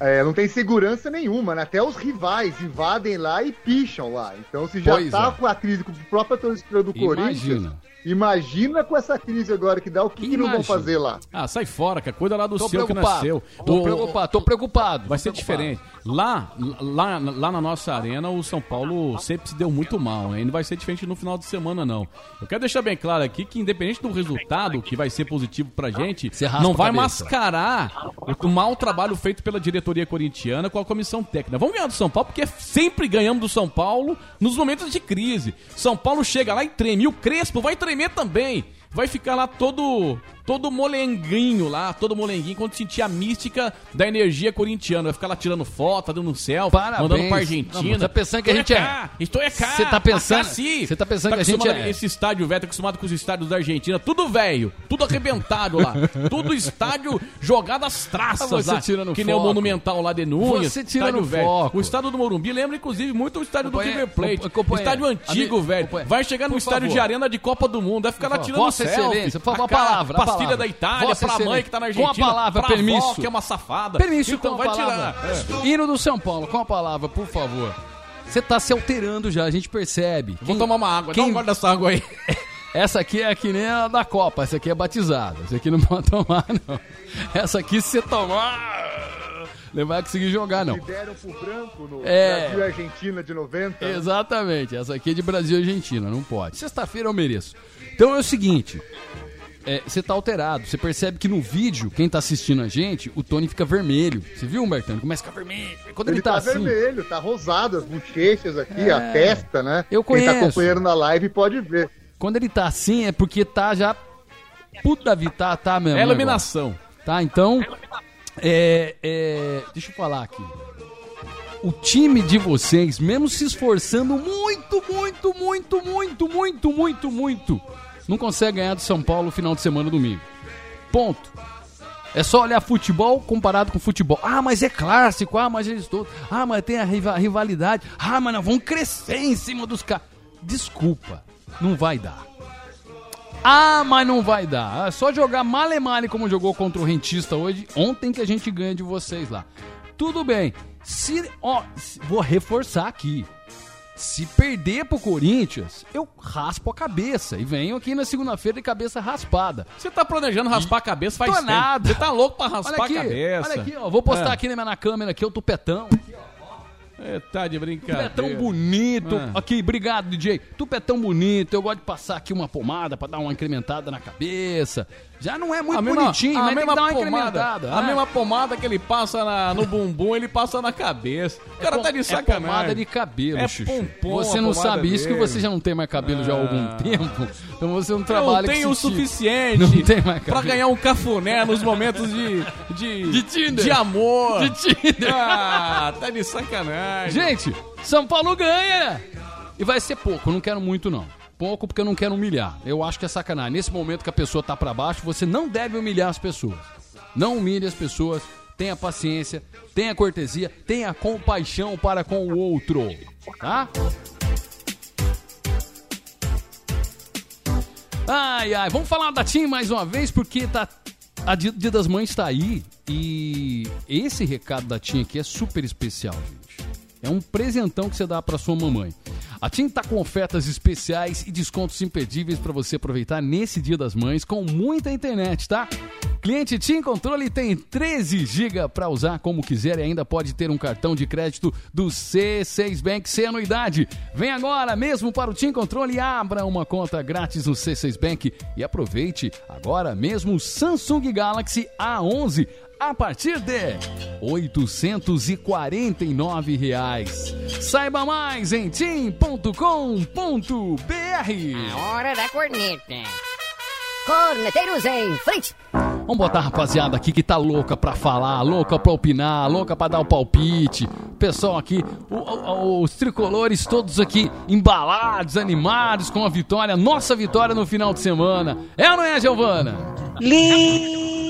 é, não tem segurança nenhuma, né? Até os rivais invadem lá e picham lá. Então, se já Pois tá é. com a crise com a própria torcida do Corinthians, Imagina. com essa crise agora que dá, o que, que não vão fazer lá? Ah, sai fora, cara. Cuida lá do Tô seu que preocupado. nasceu. Tô O- preocupado, tô preocupado. Vai tô ser preocupado. diferente. Lá, lá, lá na nossa arena, o São Paulo sempre se deu muito mal. Né? E não vai ser diferente no final de semana, não. Eu quero deixar bem claro aqui que, independente do resultado, que vai ser positivo pra gente, não a vai mascarar o mau trabalho feito pela diretoria corintiana com a comissão técnica. Vamos ganhar do São Paulo, porque sempre ganhamos do São Paulo nos momentos de crise. São Paulo chega lá e treme. E o Crespo vai tremer também. Vai ficar lá todo todo molenguinho lá, todo molenguinho, quando sentir a mística da energia corintiana. Vai ficar lá tirando foto, tá dando um selfie, Parabéns. mandando pra Não, Argentina. tá pensando que a gente é- cá, Estou é cá. Você tá pensando- Acá sim. você tá pensando que a gente é- Esse estádio velho, tá acostumado com os estádios da Argentina, tudo velho, tudo arrebentado lá. tudo estádio jogado às traças Você lá. tirando que nem o foco. Monumental lá de Núñez. Você tira estádio no velho. foco. O estádio do Morumbi lembra, inclusive, muito o estádio do Companheiro, River Plate. compa- companheiro, estádio antigo, velho. Vai chegar no estádio favor. de arena de Copa do Mundo, vai ficar lá tirando. Vossa selfie. Excelência, por favor, a palavra, a palavra. Filhas da Itália, Vossa pra mãe que tá na Com a Argentina. palavra, pra permisso. avó, que é uma safada. Permisso então com vai a palavra. tirar. É. Hino do São Paulo, com a palavra, por favor. Você tá se alterando já, a gente percebe. Vou tomar uma água, dá um gole dessa água aí. Essa aqui é que nem a da Copa, essa aqui é batizada. Essa aqui não pode tomar, não. Essa aqui, se você tomar, não vai conseguir jogar, não. Deram pro branco no É. Brasil e Argentina de 90. né? Exatamente, essa aqui é de Brasil e Argentina, não pode. Sexta-feira eu mereço. Então é o seguinte. É, Você tá alterado, você percebe que no vídeo, quem tá assistindo a gente, o Tony fica vermelho. Você viu, Humbertão? Ele começa a ficar vermelho. Quando ele, Ele tá, tá, assim. vermelho, tá rosado, as bochechas aqui, É. a testa, né? Eu Quem tá conheço. acompanhando na live pode ver. Quando ele tá assim é porque tá já. Puta vida, tá, tá mesmo. É o iluminação. Tá, então. É, é, deixa eu falar aqui. O time de vocês, mesmo se esforçando muito, muito, muito, muito, muito, muito, muito, não consegue ganhar do São Paulo no final de semana domingo. Ponto. É só olhar futebol comparado com futebol. Ah, mas é clássico. Ah, mas eles todos. Ah, mas tem a riva- rivalidade. Ah, mas nós vamos crescer em cima dos caras. Desculpa, não vai dar. Ah, mas não vai dar. É só jogar male male como jogou contra o Rentista hoje. Ontem que a gente ganha de vocês lá. Tudo bem. Se, ó, vou reforçar aqui. Se perder pro Corinthians, eu raspo a cabeça e venho aqui na segunda-feira de cabeça raspada. Você tá planejando raspar a cabeça faz Tô tempo. nada. Você tá louco pra raspar Olha aqui, a cabeça. olha aqui, ó. Vou postar É. aqui na minha câmera aqui o tupetão. Aqui, ó. É, tá de brincadeira. é tão bonito. Ah. Aqui, obrigado, DJ. Tu é tão bonito. Eu gosto de passar aqui uma pomada pra dar uma incrementada na cabeça. Já não é muito a mesma, bonitinho, a mas tem que mesma pomada, incrementada. A né? mesma pomada que ele passa na- no bumbum, ele passa na cabeça. O cara pom- tá de É sacanagem. pomada de cabelo, É Chuchu. pompom Você não sabe isso que dele. você já não tem mais cabelo já há algum Ah. tempo. Então você não Eu trabalha tenho com o esse tipo. suficiente Não tem mais pra cabelo. ganhar um cafuné nos momentos de. De, De Tinder. De amor. De Tinder. Ah, tá de sacanagem. Gente, São Paulo ganha! E vai ser pouco, não quero muito não. Pouco porque eu não quero humilhar. Eu acho que é sacanagem. Nesse momento que a pessoa tá pra baixo, você não deve humilhar as pessoas. Não humilhe as pessoas. Tenha paciência, tenha cortesia, tenha compaixão para com o outro. Tá? Ai, ai, vamos falar da TIM mais uma vez, porque tá. A Dia das Mães tá aí e esse recado da TIM aqui é super especial, gente. É um presentão que você dá para sua mamãe. A TIM tá com ofertas especiais e descontos imperdíveis para você aproveitar nesse Dia das Mães com muita internet, tá? Cliente TIM Controle tem 13 GB para usar como quiser e ainda pode ter um cartão de crédito do C6 Bank sem anuidade. Vem agora mesmo para o TIM Controle e abra uma conta grátis no C6 Bank e aproveite agora mesmo o Samsung Galaxy A11 a partir de 849 reais. Saiba mais em tim.com.br. Hora da corneta. Corneteiros em frente. Vamos botar a rapaziada aqui que tá louca pra falar, louca pra opinar, louca pra dar o palpite. Pessoal aqui, o- o- os tricolores todos aqui embalados, animados com a vitória, nossa vitória no final de semana. É ou não é, Giovana? Lindo,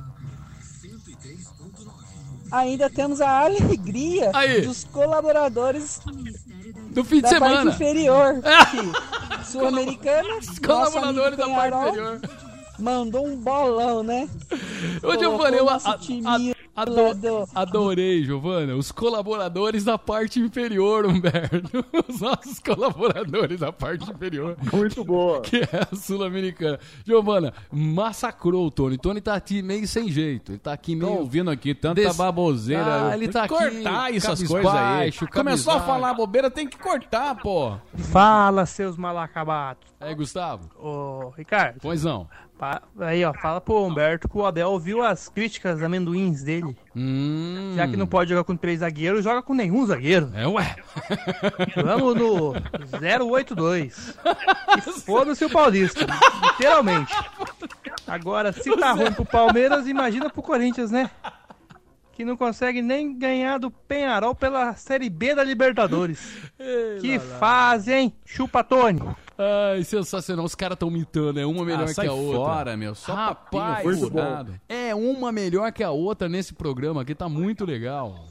ainda temos a alegria Aí. dos colaboradores Do fim de semana. inferior. aqui. Sul-Americana, amigo da parte inferior. Mandou um bolão, né? Ô, Giovana, eu Colocou a- a- ado- adorei, Giovana. Os colaboradores da parte inferior, Humberto. Os nossos colaboradores da parte inferior. Muito boa. Que é a Sul-Americana. Giovana, massacrou o Tony. Tony tá aqui meio sem jeito. Ele tá aqui meio. Tô ouvindo aqui tanta Des- baboseira. Ah, ele tá Tem que aqui cortar essas coisas aí. cabisbaixo, Começou a falar bobeira, tem que cortar, pô. Fala, seus mal acabados. Aí, Gustavo. Ô, Ricardo. Pois não. Aí, ó, fala pro Humberto que o Abel ouviu as críticas amendoins dele. Hum. Já que não pode jogar com três zagueiros, joga com nenhum zagueiro. É, ué. Vamos no 082. E foda-se o Paulista, literalmente. Agora, se tá ruim pro Palmeiras, imagina pro Corinthians, né? Que não consegue nem ganhar do Penharol pela Série B da Libertadores. que fase, hein? Chupa, Tony. Ai, sensacional. Os caras tão mitando. É uma melhor Ah, que a outra. fora, meu. Só Rapaz, papinho é uma melhor que a outra nesse programa aqui. Tá muito legal.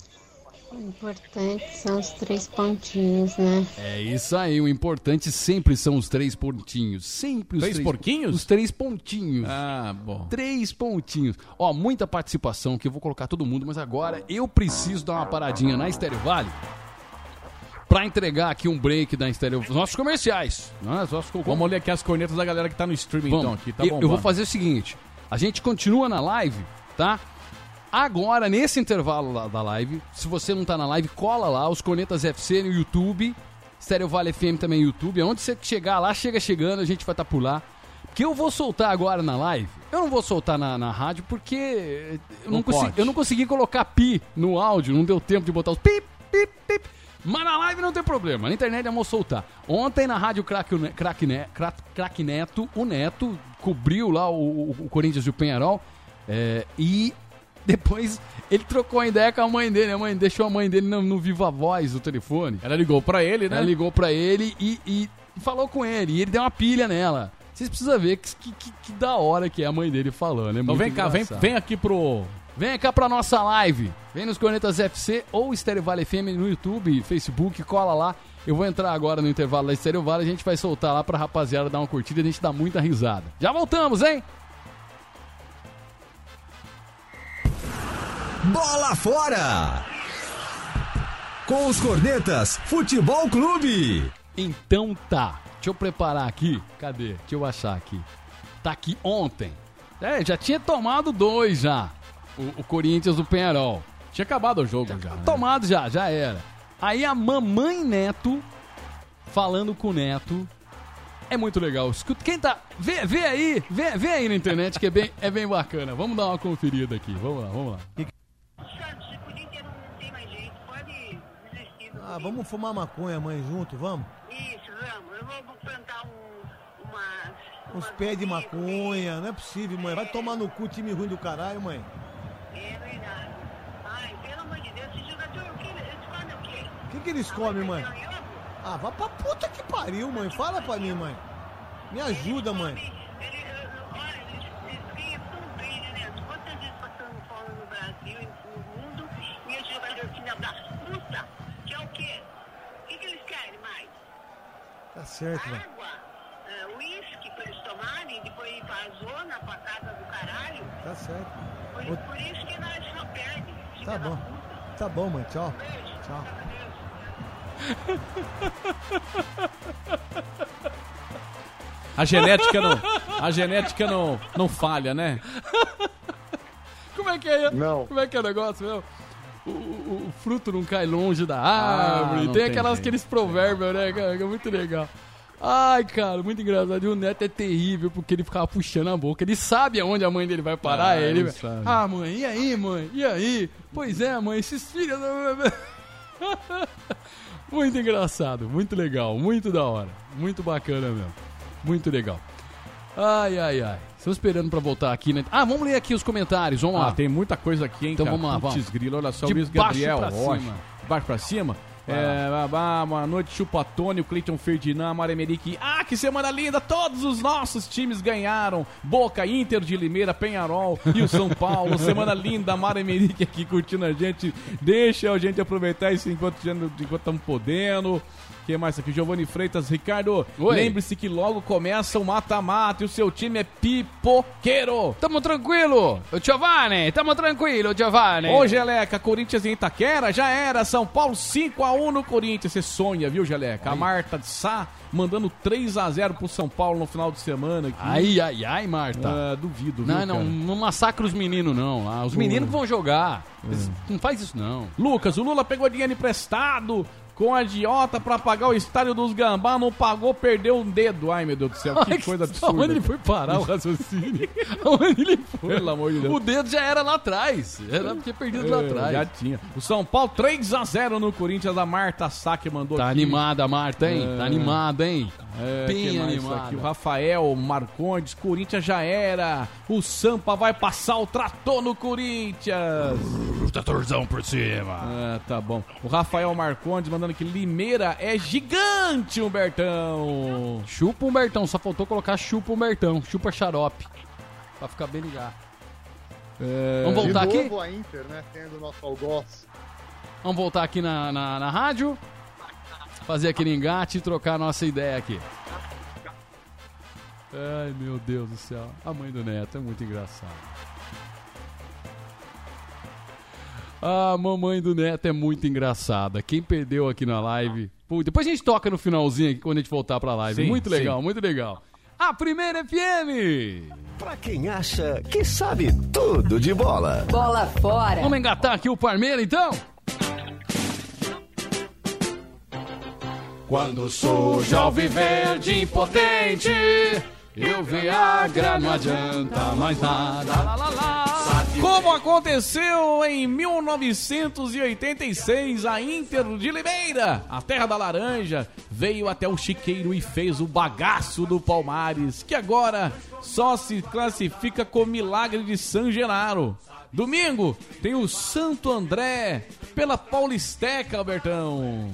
O importante são os três pontinhos, né? É isso aí. O importante sempre são os três pontinhos. Sempre os Três três porquinhos? Os três pontinhos. Ah, bom. Três pontinhos. Ó, muita participação que eu vou colocar todo mundo, mas agora eu preciso dar uma paradinha na Estéreo Vale pra entregar aqui um break da Estéreo os nossos comerciais. Né? Os nossos- Vamos ler aqui as cornetas da galera que tá no streaming, Vamos. então. Aqui, tá eu, bom, eu vou fazer o seguinte: a gente continua na live, tá? Agora, nesse intervalo da live, se você não tá na live, cola lá, os Cornetas FC no YouTube, Stereo Vale FM também no YouTube. Onde você chegar lá, chega chegando, a gente vai estar por lá. Porque eu vou soltar agora na live. Eu não vou soltar na, na rádio porque eu não, Não consegui, eu não consegui colocar pi no áudio, não deu tempo de botar os pip, pip, pip. Mas na live não tem problema, na internet vou soltar. Ontem na rádio Crack, Ne- Crack, Ne- Crack, Crack Neto, o Neto cobriu lá o, o- Corinthians e o Penharol é, e depois ele trocou a ideia com a mãe dele. A mãe deixou a mãe dele no, no Viva Voz do telefone. Ela ligou pra ele, né? Ela ligou pra ele e, e falou com ele. E ele deu uma pilha nela. Vocês precisam ver que, que, que- que da hora que é a mãe dele falando. É Então vem cá, vem, engraçado. vem aqui pro. Vem cá pra nossa live. Vem nos Cornetas FC ou Estéreo Vale FM no YouTube, Facebook, cola lá. Eu vou entrar agora no intervalo da Estéreo Vale, a gente vai soltar lá pra rapaziada dar uma curtida e a gente dá muita risada. Já voltamos, hein? Bola fora! Com os cornetas, Futebol Clube. Então tá. Deixa eu preparar aqui. Cadê? Deixa eu achar aqui. Tá aqui ontem. É, já tinha tomado dois já. O, o Corinthians do Penharol. Tinha acabado o jogo já. né? Tomado já, já era. Aí a mamãe Neto falando com o Neto. É muito legal. Escuta, quem tá. Vê, vê aí, vê, vê aí na internet que é bem, é bem bacana. Vamos dar uma conferida aqui. Vamos lá, vamos lá. Ah, vamos fumar maconha, mãe, junto, vamos? Isso, vamos. Eu vou plantar um, umas. Uns pés de maconha, não é possível, mãe. Vai tomar no cu, time ruim do caralho, mãe. É verdade. Ai, pelo amor de Deus, esse jogador, o que eles comem o quê? O que, que eles comem, mãe? Ah, vai pra puta que pariu, mãe. Fala pra mim, mãe. Me ajuda, mãe. Quantas vezes passando fome no Brasil e no mundo e esse jogador filha da puta, que é o quê? O que, que eles querem mais? Tá certo, mãe. Água, é, uísque pra eles tomarem depois ir pra zona, pra casa do caralho? Tá certo. Por, por isso que nós só perdemos. Tá bom. Tá bom, mãe. Tchau. Tchau. A genética não, a genética não, não falha, né? Como é que é? Não. Como é que é o negócio, meu? O, o- o fruto não cai longe da Ah, árvore. não tem aquelas, jeito. aqueles provérbios, né, cara? Que é muito legal. Ai, cara, muito engraçado. E o neto é terrível porque ele ficava puxando a boca. Ele sabe aonde a mãe dele vai parar. Ah, ele, ele ah, mãe, e aí, mãe? E aí? Pois é, mãe, esses filhos. muito engraçado, muito legal, muito da hora. Muito bacana mesmo. Muito legal. Ai, ai, ai. Estamos esperando pra voltar aqui, né? Ah, vamos ler aqui os comentários, vamos lá. Ah, tem muita coisa aqui, hein, Então cara? vamos lá, vamos. grilo, olha só, De Luiz baixo Gabriel pra Rocha. cima. De baixo pra cima? É, babá, boa noite, Chupa Tony, o Cleiton Ferdinand, Mário Emerick. Ah, que semana linda! Todos os nossos times ganharam. Boca, Inter de Limeira, Penharol e o São Paulo. semana linda, Mário Emerick aqui curtindo a gente. Deixa a gente aproveitar isso enquanto estamos podendo. Quem mais aqui? Giovanni Freitas, Ricardo. Lembre-se que logo começa o mata-mata e o seu time é pipoqueiro. Tamo tranquilo, Giovanni, tamo tranquilo, Giovanni. Ô, Geleca, Corinthians em Itaquera, já era. São Paulo 5x1 no Corinthians. Você sonha, viu, Geleca? A Marta de Sá mandando 3x0 pro São Paulo no final de semana. Aqui. Ai, ai, ai, Marta. Ah, duvido, viu, Não, não, cara? não massacra os meninos, não. lá. Os meninos que vão jogar. É. Não faz isso, não. Lucas, o Lula pegou dinheiro emprestado com a idiota pra pagar o estádio dos Gambá, não pagou, perdeu um dedo. Ai, meu Deus do céu, que coisa absurda. Onde ele foi parar o raciocínio? Onde ele foi? Pelo amor de Deus. O dedo já era lá atrás. Era porque perdido lá É, atrás. Já tinha. O São Paulo 3x0 no Corinthians, a Marta Sá que mandou Tá aqui. animada a Marta, hein? É. Tá animada, hein? É, Bem animada. aqui? O Rafael Marcondes, Corinthians já era. O Sampa vai passar o trator no Corinthians. Tratorzão por cima. Ah, tá bom. O Rafael Marcondes mandando que Limeira é gigante, Humbertão. Chupa Humbertão, só faltou colocar chupa Humbertão, chupa xarope. Pra ficar bem ligado. É, Vamos voltar de aqui? novo a Inter, né? Tendo nosso algoz. Vamos voltar aqui na, na, na rádio. Fazer aquele engate e trocar a nossa ideia aqui. Ai, meu Deus do céu. A mãe do Neto é muito engraçada. A mamãe do Neto é muito engraçada. Quem perdeu aqui na live. Pô, depois a gente toca no finalzinho aqui quando a gente voltar pra live. Sim, muito legal, sim. muito legal. A primeira FM! Pra quem acha que sabe tudo de bola. Bola fora. Vamos engatar aqui o Parmeira então? Quando sou jovem verde impotente, eu Viagra não adianta mais nada. Lá, lá, lá. Como aconteceu em 1986, a Inter de Limeira, a terra da laranja, veio até o Chiqueiro e fez o bagaço do Palmares, que agora só se classifica com milagre de San Genaro. Domingo tem o Santo André pela Paulisteca, Albertão.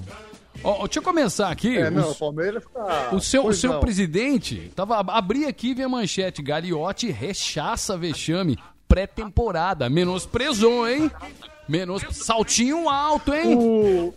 Ó, ó, deixa eu começar aqui. É, não, o Palmeiras tá. O seu, o seu não. presidente, tava, abri aqui e vi a manchete, Galiote rechaça vexame, pré-temporada. Menosprezou, hein? Menos saltinho alto, hein? O-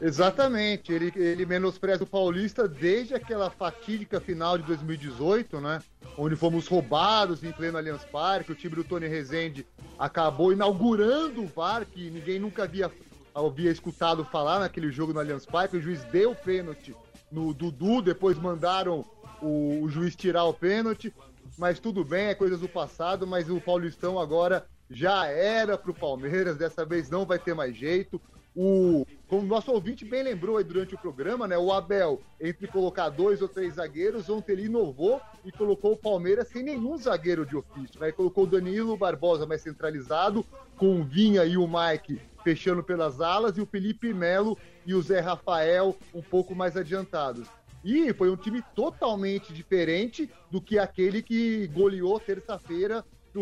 Exatamente, ele, ele menospreza o Paulista desde aquela fatídica final de 2018, né? Onde fomos roubados em pleno Allianz Parque, o time do Tony Rezende acabou inaugurando o VAR, que ninguém nunca havia, havia escutado falar naquele jogo no Allianz Parque. O juiz deu o pênalti no Dudu, depois mandaram o, o juiz tirar o pênalti. Mas tudo bem, é coisas do passado, mas o Paulistão agora já era pro Palmeiras, dessa vez não vai ter mais jeito. O, como o nosso ouvinte bem lembrou aí durante o programa, né? O Abel, entre colocar dois ou três zagueiros, ontem ele inovou e colocou o Palmeiras sem nenhum zagueiro de ofício. Né? Colocou o Danilo Barbosa mais centralizado, com o Vinha e o Mike fechando pelas alas, e o Felipe Melo e o Zé Rafael um pouco mais adiantados. E foi um time totalmente diferente do que aquele que goleou terça-feira o-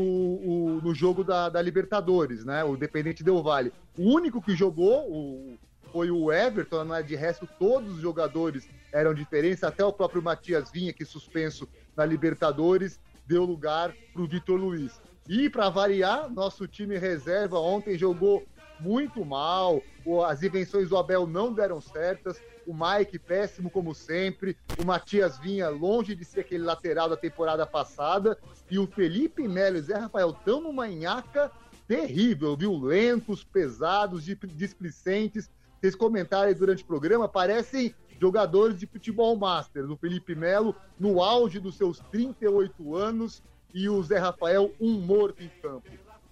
o- no jogo da, da Libertadores, né? O Dependente Del Vale. O único que jogou o- foi o Everton, né? de resto todos os jogadores eram diferentes, até o próprio Matias Vinha, que suspenso na Libertadores, deu lugar para o Vitor Luiz. E para variar, nosso time reserva ontem jogou muito mal, as invenções do Abel não deram certas, o Mike péssimo como sempre, o Matias Vinha longe de ser aquele lateral da temporada passada, e o Felipe Melo e Zé Rafael tão numa nhaca terrível, viu? Lentos, pesados, di- displicentes. Vocês comentaram aí durante o programa, parecem jogadores de futebol master. O Felipe Melo no auge dos seus 38 anos e o Zé Rafael um morto em campo.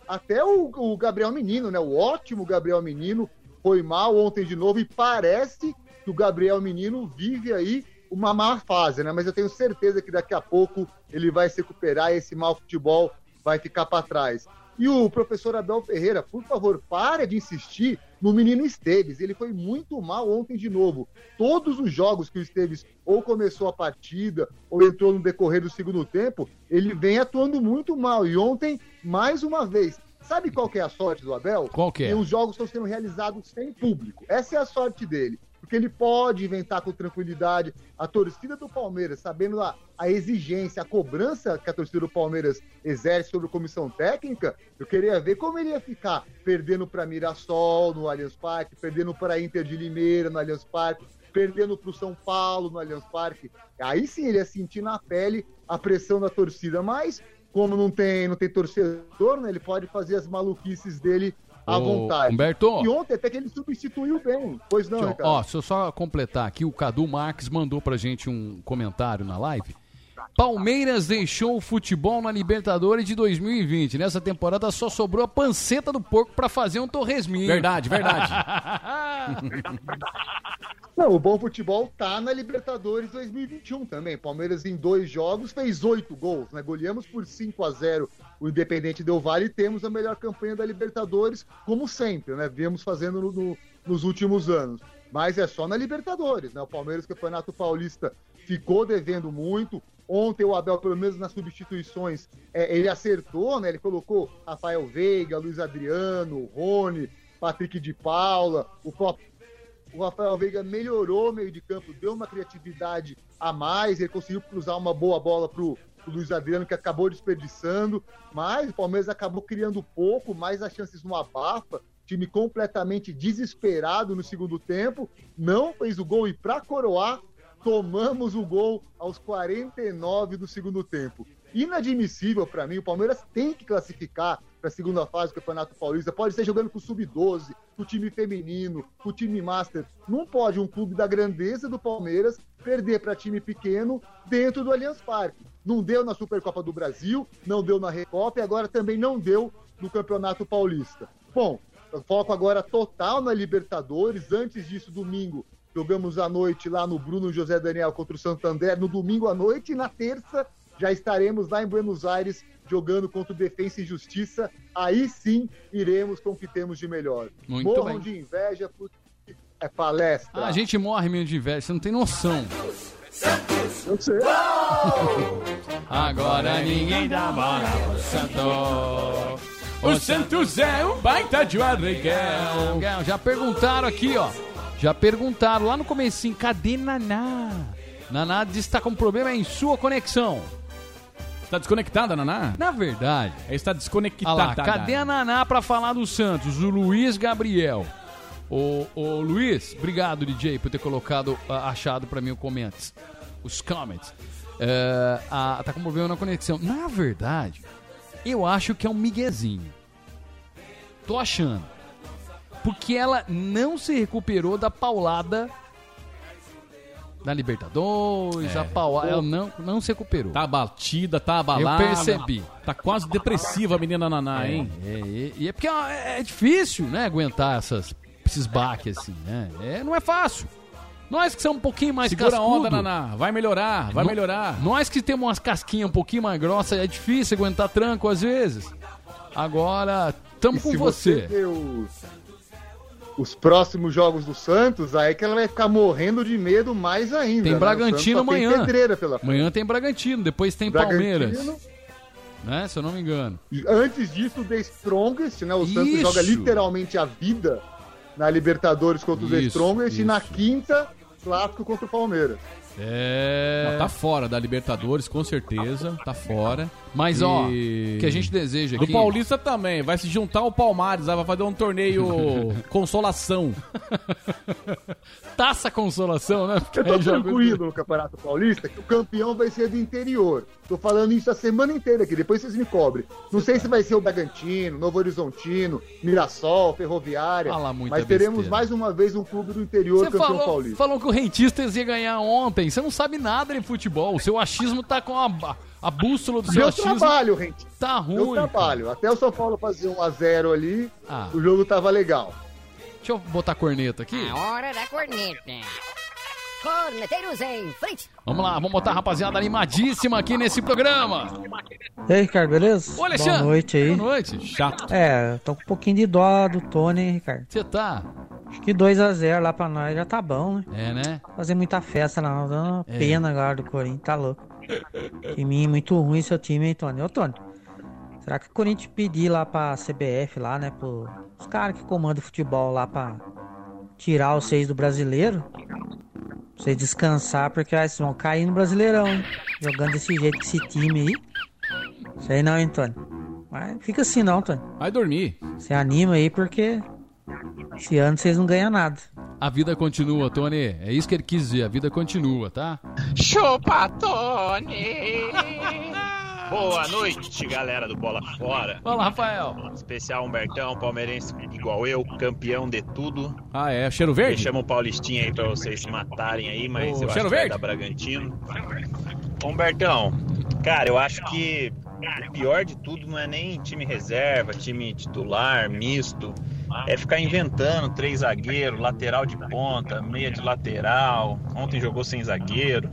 Até o, o Gabriel Menino, né? O ótimo Gabriel Menino foi mal ontem de novo e parece que o Gabriel Menino vive aí uma má fase, né? Mas eu tenho certeza que daqui a pouco ele vai se recuperar e esse mau futebol vai ficar para trás. E o professor Abel Ferreira, por favor, pare de insistir no menino Esteves. Ele foi muito mal ontem de novo. Todos os jogos que o Esteves ou começou a partida ou entrou no decorrer do segundo tempo, ele vem atuando muito mal. E ontem, mais uma vez, sabe qual que é a sorte do Abel? Qual que é? Que os jogos estão sendo realizados sem público. Essa é a sorte dele. Porque ele pode inventar com tranquilidade. A torcida do Palmeiras, sabendo a, a exigência, a cobrança que a torcida do Palmeiras exerce sobre a comissão técnica, eu queria ver como ele ia ficar perdendo para Mirassol no Allianz Parque, perdendo para Inter de Limeira no Allianz Parque, perdendo para o São Paulo no Allianz Parque. Aí sim ele ia sentir na pele a pressão da torcida, mas como não tem, não tem torcedor, né, ele pode fazer as maluquices dele à Ô, vontade. Humberto. E ontem até que ele substituiu bem. Pois não, Deixa eu- Ricardo. ó, se eu só completar aqui, o Cadu Marques mandou pra gente um comentário na live. Palmeiras deixou o futebol na Libertadores de 2020. Nessa temporada só sobrou a panceta do porco pra fazer um torresminho. Verdade, verdade. Não, o bom futebol tá na Libertadores 2021 também. Palmeiras em dois jogos fez oito gols, né? Goleamos por 5 a 0 o Independente Del Vale e temos a melhor campanha da Libertadores, como sempre, né? Viemos fazendo no- no- nos últimos anos. Mas é só na Libertadores, né? O Palmeiras, Campeonato Paulista, ficou devendo muito. Ontem o Abel, pelo menos nas substituições, é, ele acertou, né? Ele colocou Rafael Veiga, Luiz Adriano, Rony, Patrick de Paula, o próprio o Rafael Veiga melhorou o meio de campo, deu uma criatividade a mais, ele conseguiu cruzar uma boa bola pro, pro Luiz Adriano, que acabou desperdiçando, mas o Palmeiras acabou criando pouco, mais as chances no abafa, time completamente desesperado no segundo tempo, não fez o gol e para coroar, tomamos o gol aos 49 do segundo tempo. Inadmissível para mim, o Palmeiras tem que classificar para a segunda fase do Campeonato Paulista. Pode ser jogando com o Sub-12, com o time feminino, com o time Master. Não pode um clube da grandeza do Palmeiras perder para time pequeno dentro do Allianz Parque. Não deu na Supercopa do Brasil, não deu na Recopa e agora também não deu no Campeonato Paulista. Bom, foco agora total na Libertadores. Antes disso, domingo, jogamos à noite lá no Bruno José Daniel contra o Santander. No domingo à noite e na terça já estaremos lá em Buenos Aires jogando contra o Defensa e Justiça. Aí sim iremos com o que temos de melhor. Muito Morram bem. de inveja porque é palestra. Ah, a gente morre mesmo de inveja, você não tem noção. Eu sei. Agora ninguém dá bola pro Santos. O Santos é um baita de um arreguel. Já perguntaram aqui, ó. Já perguntaram lá no comecinho, cadê Naná? Naná diz que tá com problema em sua conexão. Está desconectada, Naná? Na verdade. Está desconectada. Lá, cadê a Naná pra falar do Santos? O Luiz Gabriel. Ô, ô Luiz, obrigado, DJ, por ter colocado, ah, achado pra mim o comments. Os comments. É, a- tá com problema na conexão. Na verdade, eu acho que é um miguezinho. Tô achando. Porque ela não se recuperou da paulada da Libertadores, É. a paulada. Ela não, não se recuperou. Tá batida, tá abalada. Eu percebi. Tá quase depressiva a menina Naná, hein? É, é, e é porque é, é difícil, né, aguentar essas, esses baques assim, né? É, não é fácil. Nós que somos um pouquinho mais Segura a cascudo, onda, Naná. Vai melhorar, vai no- melhorar. Nós que temos umas casquinhas um pouquinho mais grossas, é difícil aguentar tranco às vezes. Agora, tamo E com se você. ver os, os próximos jogos do Santos, aí que ela vai ficar morrendo de medo mais ainda. Tem né? Bragantino Santos só tem amanhã. pedreira pela frente. Amanhã tem Bragantino, depois tem Bragantino. Palmeiras. Né, se eu não me engano. Antes disso, o The Strongest, né? O Santos Isso. joga literalmente a vida na Libertadores contra o The Isso, Strongest e na isso. quinta, clássico contra o Palmeiras. É. Não, tá fora da Libertadores, com certeza. Tá fora. Mas, E- ó, o que a gente deseja Do aqui. Paulista também. Vai se juntar ao Palmares, aí vai fazer um torneio consolação. Taça consolação, né? Porque Eu tô tranquilo no Campeonato Paulista que o campeão vai ser do interior. Tô falando isso a semana inteira aqui, depois vocês me cobrem. Não sei se vai ser o Bragantino, Novo Horizontino, Mirassol, Ferroviária. Fala muita mas teremos besteira. mais uma vez um clube do interior Você campeão falou, paulista. falou que o Rentistas ia ganhar ontem. Você não sabe nada de futebol. O seu achismo tá com a, a bússola do seu Meu achismo. trabalho, gente. Tá Meu ruim. trabalho. Até o São Paulo fazer 1x0 ali, Ah. o jogo tava legal. Deixa eu botar a corneta aqui. A hora da corneta. Corneteiros em frente. Vamos lá, vamos botar a rapaziada animadíssima aqui nesse programa. E aí, Ricardo, beleza? Ô, Alexandre. Boa noite aí. Boa noite. Chato. É, tô com um pouquinho de dó do Tony, hein, Ricardo? Você tá? Acho que 2x0 lá pra nós já tá bom, né? É, né? Fazer muita festa lá, não. Dando uma É. pena agora do Corinthians, tá louco. Time muito ruim seu time, hein, Tony? Ô, Tony, será que o Corinthians pedir lá pra CBF, lá, né, pro, os caras que comandam o futebol lá pra tirar os seis do brasileiro? Pra vocês descansar, porque ó, vocês vão cair no brasileirão, hein? Jogando desse jeito com esse time aí. Isso aí não, hein, Tony? Mas fica assim não, Tony. Vai dormir. Você anima aí, porque esse ano vocês não ganham nada. A vida continua, Tony. É isso que ele quis dizer. A vida continua, tá? Chupa, Tony! Boa noite, galera do Bola Fora. Fala, Rafael. Especial Humbertão, palmeirense igual eu, campeão de tudo. Ah, é? Cheiro verde? Deixamos o Paulistinha aí pra vocês se matarem aí, mas Ô, eu acho cheiro que vai verde? dar Bragantino. Humbertão, cara, eu acho que o pior de tudo não é nem time reserva, time titular, misto. É ficar inventando três zagueiros, lateral de ponta, meia de lateral. Ontem jogou sem zagueiro.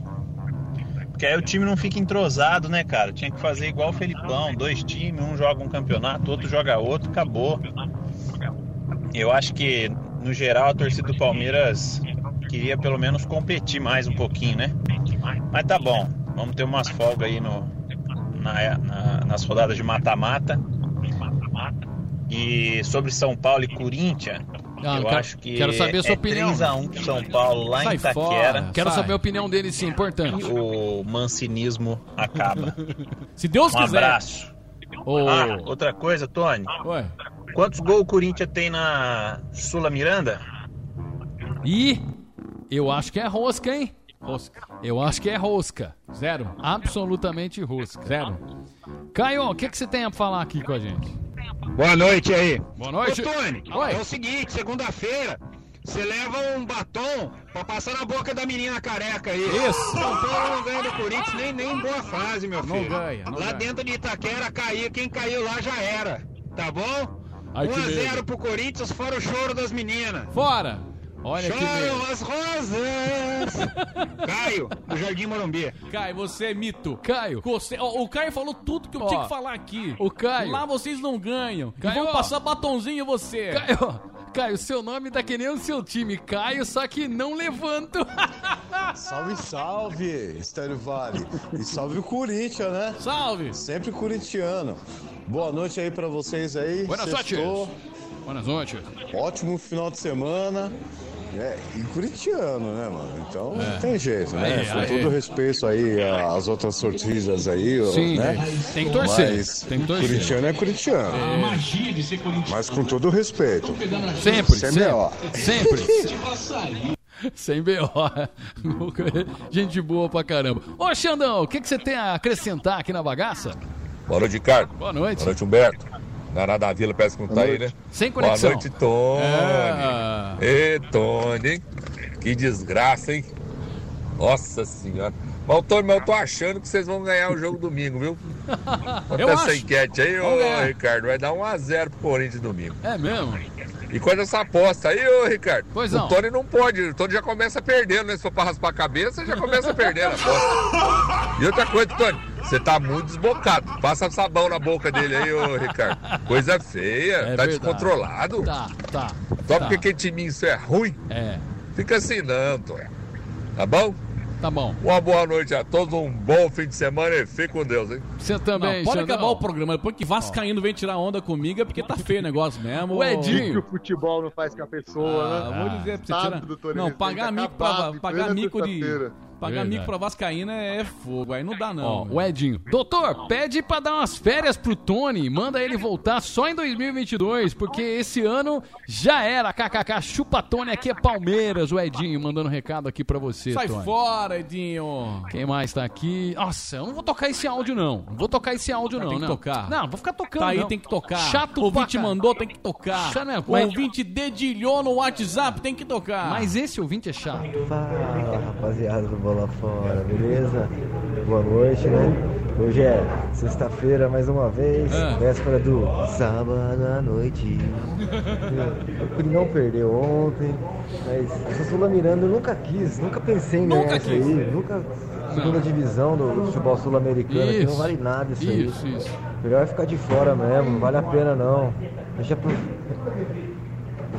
Porque aí o time não fica entrosado, né, cara? Tinha que fazer igual o Felipão, dois times, um joga um campeonato, outro joga outro, acabou. Eu acho que, no geral, a torcida do Palmeiras queria pelo menos competir mais um pouquinho, né? Mas tá bom, vamos ter umas folgas aí no, na- na- nas rodadas de mata-mata. E sobre São Paulo e Corinthians, Ah, eu quero- acho que quero saber a sua é opinião. 3x1 pro São Paulo lá Sai em Itaquera. fora. Quero saber a opinião dele, sim. Importante. O mancinismo acaba. Se Deus um quiser. abraço. Ô. Ah, outra coisa, Tony. Ué. Quantos gols o Corinthians tem na Sula Miranda? E eu acho que é rosca, hein? Rosca. Eu acho que é rosca. Zero. Absolutamente rosca. Zero. Caio, o que, que você tem a falar aqui com a gente? Boa noite aí. Boa noite. Ô, Tony, Oi. é o seguinte, segunda-feira, você leva um batom pra passar na boca da menina careca aí. Isso. São Paulo não ganha do Corinthians nem, nem em boa fase, meu Não filho. ganha, não lá ganha. dentro de Itaquera caiu, quem caiu lá já era, tá bom? Ai, que 1x0 medo. pro Corinthians, fora o choro das meninas. Fora! Olha Choram as rosas. Caio, do Jardim Morumbi. Caio, você é mito. Caio. Você- ó, o Caio falou tudo que eu Ó, tinha que falar aqui. o Caio. Lá vocês não ganham. Caio, e vão ó. passar batonzinho em você. Caio, Caio, seu nome tá que nem o seu time. Caio, só que não levanto. Salve, salve, Estéreo Vale. E salve o Corinthians, né? Salve. Sempre corintiano. Boa noite aí pra vocês aí. Sextou. noches. Boa noite. Ótimo final de semana. É, e corintiano, né, mano? Então É. não tem jeito, né? É, Com é. todo respeito aí às outras torcidas aí, Sim, né? tem que torcer, Mas tem que torcer. corintiano é corintiano. É. magia de ser corintiano. Mas com todo respeito. Sempre, Sem sempre. BO. Sempre. Sem B.O. Gente boa pra caramba. Ô, Xandão, o que, que você tem a acrescentar aqui na bagaça? Boa noite, Ricardo. Boa noite. Boa noite, Humberto. Naná da Vila, parece que não tá aí, né? Sem conexão. Boa noite, Tony. É. Ê, Tony, hein? Que desgraça, hein? Nossa senhora. Mas, Tony, mas eu tô achando que vocês vão ganhar o jogo domingo, viu? Quanto Eu essa acho. enquete aí, ô. Ricardo, vai dar 1x0 pro Corinthians domingo. É mesmo? E quanto a essa aposta aí, ô Ricardo? Pois o não. Tony não pode, o Tony já começa perdendo, né? Se for pra raspar a cabeça, já começa perdendo a aposta. E outra coisa, Tony, você tá muito desbocado. Passa sabão na boca dele aí, ô Ricardo. Coisa feia, É tá verdade. descontrolado. Tá, tá. Só tá. porque aquele time isso é ruim? É. Fica assim não, Tony. Tá bom? Tá bom. Uma boa noite a todos, um bom fim de semana e fique com Deus, hein? Você também, um Xandão. Xandão. Oh. Tá Depois que Vascaíno Depois que Vascaíno vem tirar onda comigo é porque tá feio o negócio mesmo. O que o futebol não faz com a pessoa, Ah, né? vou dizer pra você tirar... doutor Não, pagar mico pra, acabar, pagar mico de... Pagar Verdade. mico pra Vascaína é fogo, aí não dá não. Ó, o Edinho. Doutor, pede pra dar umas férias pro Tony. Manda ele voltar só em 2022, porque esse ano já era. KKK, chupa Tony, aqui é Palmeiras. O Edinho mandando um recado aqui pra você, Sai Tony. fora, Edinho. Quem mais tá aqui? Nossa, eu não vou tocar esse áudio, não. Não vou tocar esse áudio, não. tem que não. tocar. Não, vou ficar tocando. Tá aí, não. tem que tocar. Chato O ouvinte mandou, tem que tocar. Chato, né? O Mas- ouvinte dedilhou no WhatsApp, tem que tocar. Mas esse ouvinte é chato. Fala rapaziada do Bola Fora, beleza? Boa noite, né? Hoje é sexta-feira mais uma vez, É. véspera do sábado à noite. Eu não perdeu ontem, mas essa Sula Miranda eu nunca quis, nunca pensei em ganhar Nunca isso quis. aí, nunca. Segunda divisão do futebol sul-americano aqui não vale nada isso, Isso, aí. isso. Melhor é ficar de fora mesmo, não vale a pena não. Deixa pro.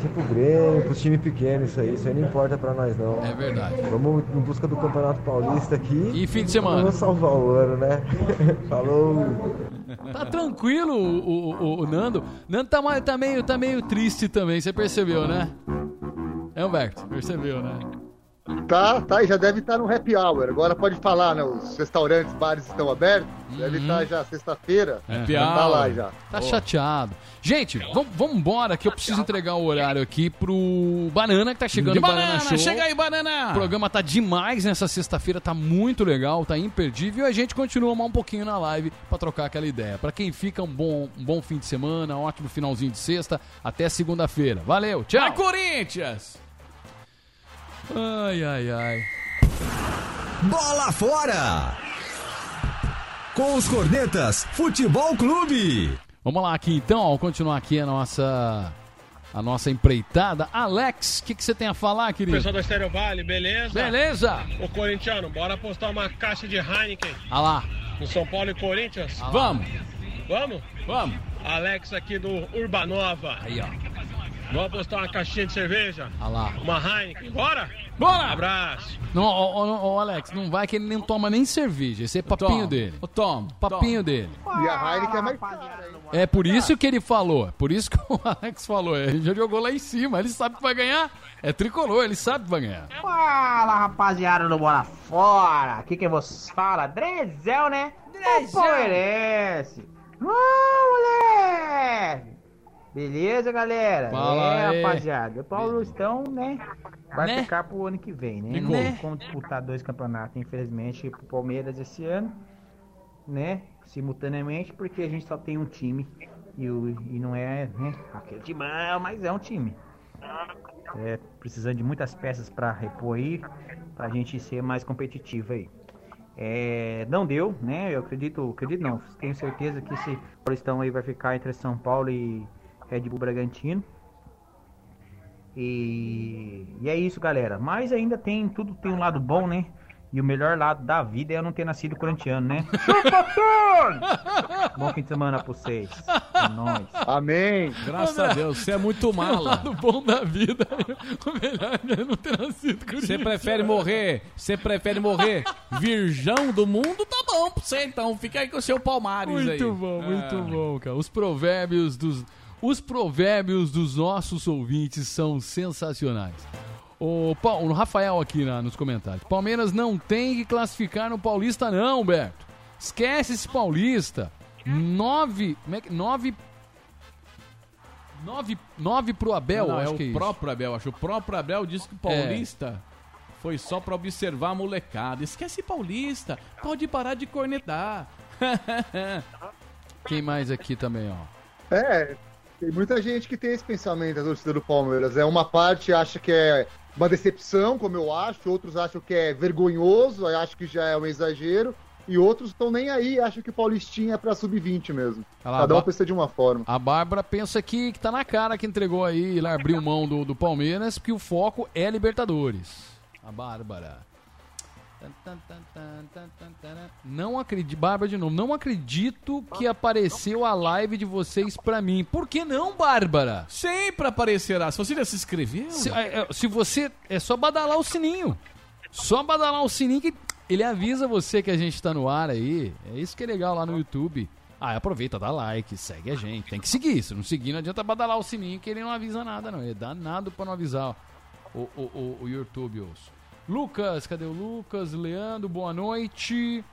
Deixa pro Grêmio, pros times pequenos isso aí, isso aí não importa pra nós não. É verdade. Vamos em busca do Campeonato Paulista aqui. E fim de semana? Vamos salvar o ano, né? Falou! Tá tranquilo o, o- o- Nando. Nando tá, tá, meio, tá meio triste também, você percebeu, né? É, Humberto, percebeu, né? Tá, tá, e já deve estar no happy hour. Agora pode falar, né? Os restaurantes, bares estão abertos. Deve estar já sexta-feira. Happy já tá hour. lá já. Tá chateado. Gente, vamos embora que eu preciso entregar o horário aqui pro Banana que tá chegando De Banana, banana, Show. chega aí, banana! O programa tá demais nessa sexta-feira, tá muito legal, tá imperdível e a gente continua mais um pouquinho na live pra trocar aquela ideia. Pra quem fica, um bom, um bom fim de semana, um ótimo finalzinho de sexta, até segunda-feira. Valeu, tchau! Vai, Corinthians! Ai, ai, ai. Bola fora! Com os cornetas, Futebol Clube. Vamos lá aqui então, ó, continuar aqui a nossa a nossa empreitada. Alex, o que, que você tem a falar, querido? Pessoal da Estéreo Vale, beleza? Beleza! Ô corintiano, bora apostar uma caixa de Heineken Ah lá. no São Paulo e Corinthians? Vamos! Vamos? Vamos! Alex aqui do Urbanova. Aí, ó. Vamos apostar uma caixinha de cerveja? Ah lá. Uma Heineken, bora? Bora! Abraço! Não, ó, ó, ó, Alex, não vai que ele nem toma nem cerveja. Esse é papinho Tom, dele. Ô, Tom, Papinho dele. E a Heineken é mais cara, hein? É por isso que ele falou. Por isso que o Alex falou. Ele já jogou lá em cima. Ele sabe que vai ganhar. É tricolor, ele sabe que vai ganhar. Fala rapaziada do Bola Fora, aqui quem vos fala, Drezel, né? Drezel! Palmeirense! Ah! Beleza, galera? Fala é, aí. rapaziada, o Paulistão, né? Vai Né? ficar pro ano que vem, né? Ficou. Não tem como disputar dois campeonatos, infelizmente, pro Palmeiras esse ano, né? Simultaneamente, porque a gente só tem um time e, o, e não é né, aquele timão, mas é um time. É, precisando de muitas peças para repor aí, pra gente ser mais competitivo aí. É, não deu, né? Eu acredito, acredito não, tenho certeza que esse Paulistão aí vai ficar entre São Paulo e Red Bull Bragantino. E, e é isso, galera. Mas ainda tem, tudo tem um lado bom, né? E o melhor lado da vida é eu não ter nascido corintiano, né? Bom fim de semana pra vocês. É nóis. Amém. Graças a Deus, você é muito mala. lado bom da vida. O melhor é não ter nascido com Você prefere morrer? Você prefere morrer virgão do mundo? Tá bom pra você então. Fica aí com o seu Palmares aí. Muito bom, muito É. bom, cara. Os provérbios dos os provérbios dos nossos ouvintes são sensacionais. O, Pa- o Rafael aqui na- nos comentários. Palmeiras não tem que classificar no Paulista, não, Beto. Esquece esse Paulista. Nove. Como é que. Nove. Nove, nove pro Abel, Não, acho é que é o isso. próprio Abel. Acho que o próprio Abel disse que o Paulista foi só pra observar a molecada. Esquece Paulista. Pode parar de cornetar. Quem mais aqui também, ó? É, tem muita gente que tem esse pensamento da torcida do Palmeiras. É uma parte acha que é uma decepção, como eu acho, outros acham que é vergonhoso, acham que já é um exagero, e outros estão nem aí, acham que o Paulistinha é pra sub-20 mesmo. Lá, Cada um pensa de uma forma. A Bárbara pensa que, que tá na cara que entregou aí, ela abriu mão do, do Palmeiras, porque o foco é Libertadores. A Bárbara. Não acredito, Bárbara de novo, não acredito que apareceu a live de vocês pra mim. Por que não, Bárbara? Sempre aparecerá. Se você já se inscreveu. Se, é, é, se você. É só badalar o sininho. Só badalar o sininho que ele avisa você que a gente tá no ar aí. É isso que é legal lá no YouTube. Ah, aproveita, dá like, segue a gente. Tem que seguir. Se não seguir, não adianta badalar o sininho que ele não avisa nada, não. Ele dá nada pra não avisar o, o, o, o YouTube, osso. Lucas, cadê o Lucas? Leandro, boa noite.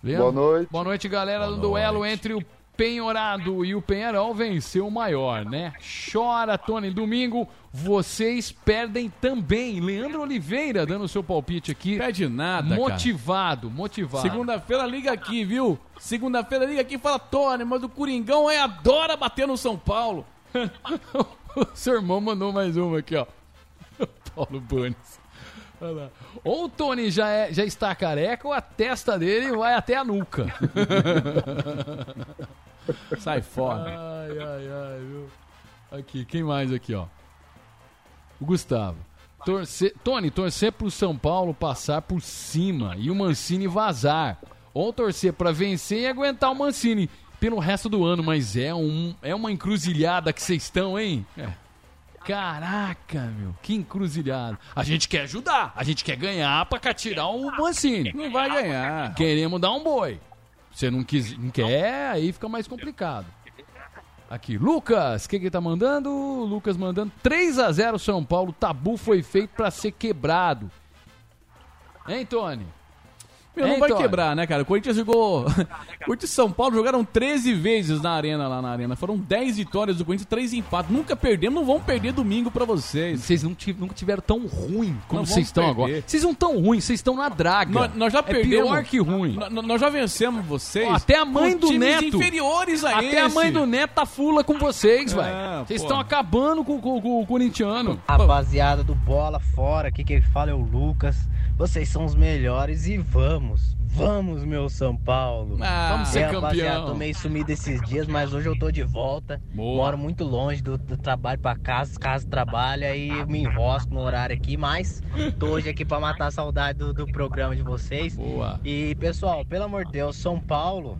Boa noite. Boa noite, galera do duelo entre o Penhorado e o Penharol venceu o maior, né? Chora, Tony. Domingo vocês perdem também. Leandro Oliveira dando o seu palpite aqui. Perde nada, cara. Motivado, motivado. Segunda-feira liga aqui, viu? Segunda-feira liga aqui e fala, Tony, mas o Coringão é, adora bater no São Paulo. o seu irmão mandou mais uma aqui, ó. Paulo Bundes. Olha lá. Ou o Tony já, é- já está careca ou a testa dele vai até a nuca. Sai fora. Ai, ai, ai, viu? Aqui, quem mais aqui, ó? O Gustavo. Torcer, Tony, torcer pro São Paulo passar por cima e o Mancini vazar. Ou torcer pra vencer e aguentar o Mancini pelo resto do ano. Mas é, um, é uma encruzilhada que vocês estão, hein? Caraca, meu, que encruzilhada. A gente quer ajudar, a gente quer ganhar pra cá tirar o Mancini. Não vai ganhar. Queremos dar um boi. Você não, quis, não quer, aí fica mais complicado. Aqui, Lucas, o que que ele tá mandando? Lucas mandando 3 a 0 São Paulo. Tabu foi feito pra ser quebrado. Hein, Tony? Meu, não Hein, vai Tony? quebrar, né, cara? O Corinthians jogou. O Corinthians e São Paulo jogaram 13 vezes na arena lá na arena. Foram 10 vitórias do Corinthians, 3 empates. Nunca perdemos, não vão perder domingo pra vocês. Vocês não tiv- nunca tiveram tão ruim como Não vocês estão perder. agora. Vocês não tão ruins, vocês estão na draga. Nós, nós já é perdemos. pior que ruim. Nós já vencemos vocês. Ó, até a mãe do times Neto. inferiores a Até a esse. mãe do Neto tá fula com vocês, É, velho. Vocês pô. estão acabando com, com- com o corintiano. Rapaziada do Bola Fora, aqui quem fala é o Lucas. Vocês são os melhores e vamos, vamos, meu São Paulo. Ah, vamos ser É, campeão. Tô meio sumido esses dias, mas hoje eu tô de volta. Boa. Moro muito longe do, do trabalho pra casa, casa trabalha e eu me enrosco no horário aqui, mas tô hoje aqui pra matar a saudade do, do programa de vocês. Boa. E pessoal, pelo amor de Deus, São Paulo.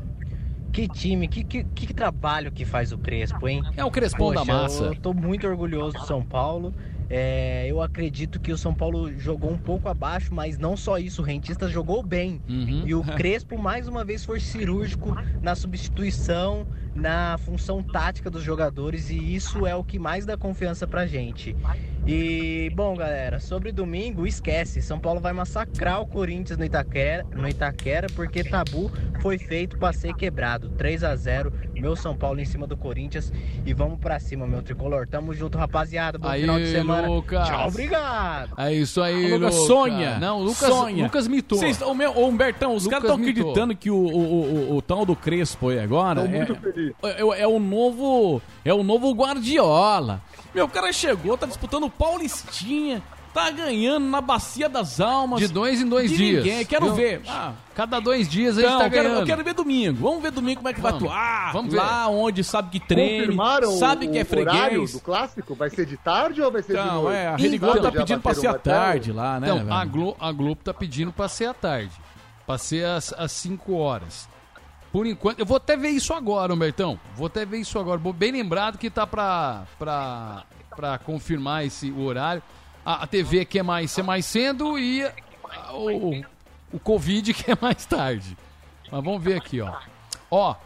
Que time, que, que, que trabalho que faz o Crespo, hein? É o Crespão da Poxa, massa. Eu tô muito orgulhoso do São Paulo. É, eu acredito que o São Paulo jogou um pouco abaixo, mas não só isso, o Rentista jogou bem. Uhum. E o Crespo, mais uma vez, foi cirúrgico na substituição, na função tática dos jogadores, e isso é o que mais dá confiança pra gente. E, bom, galera, sobre domingo, esquece. São Paulo vai massacrar o Corinthians no Itaquera, no Itaquera porque tabu foi feito pra ser quebrado. 3 a 0 meu São Paulo em cima do Corinthians. E vamos pra cima, meu tricolor. Tamo junto, rapaziada. Bom Aí, final de semana. Lucas. Tchau, obrigado. É isso aí, O Lucas Lucas. sonha. Não, Lucas, sonha. Lucas mitou. Vocês- o, meu, o Humbertão, os caras estão acreditando que o, o, o, o- o tal do Crespo aí agora Tô é, muito feliz. é, é o novo é o novo Guardiola. Meu, o cara chegou, tá disputando Paulistinha, tá ganhando na Bacia das Almas. De dois em dois de dias. Ninguém. Quero Viu? ver. Ah, Cada dois dias a gente não, tá eu quero, ganhando. eu quero ver domingo. Vamos ver domingo como é que Vamos. vai atuar. Vamos ver. Lá onde sabe que treme, Confirmaram sabe o, que é o horário freguês. do clássico? Vai ser de tarde ou vai ser de Então, noite? é, a Rede Globo Sabe, tá pedindo pra ser o à tarde lá, né? Então, a, velho? Glo a Globo tá pedindo pra ser à tarde. Pra ser às, às 5 horas. Por enquanto, eu vou até ver isso agora, Humbertão. Vou até ver isso agora. Bem lembrado que tá pra, pra, pra confirmar esse o horário. A, a TV quer mais ser mais cedo e a- o, o Covid quer mais tarde. Mas vamos ver aqui, ó. Ó,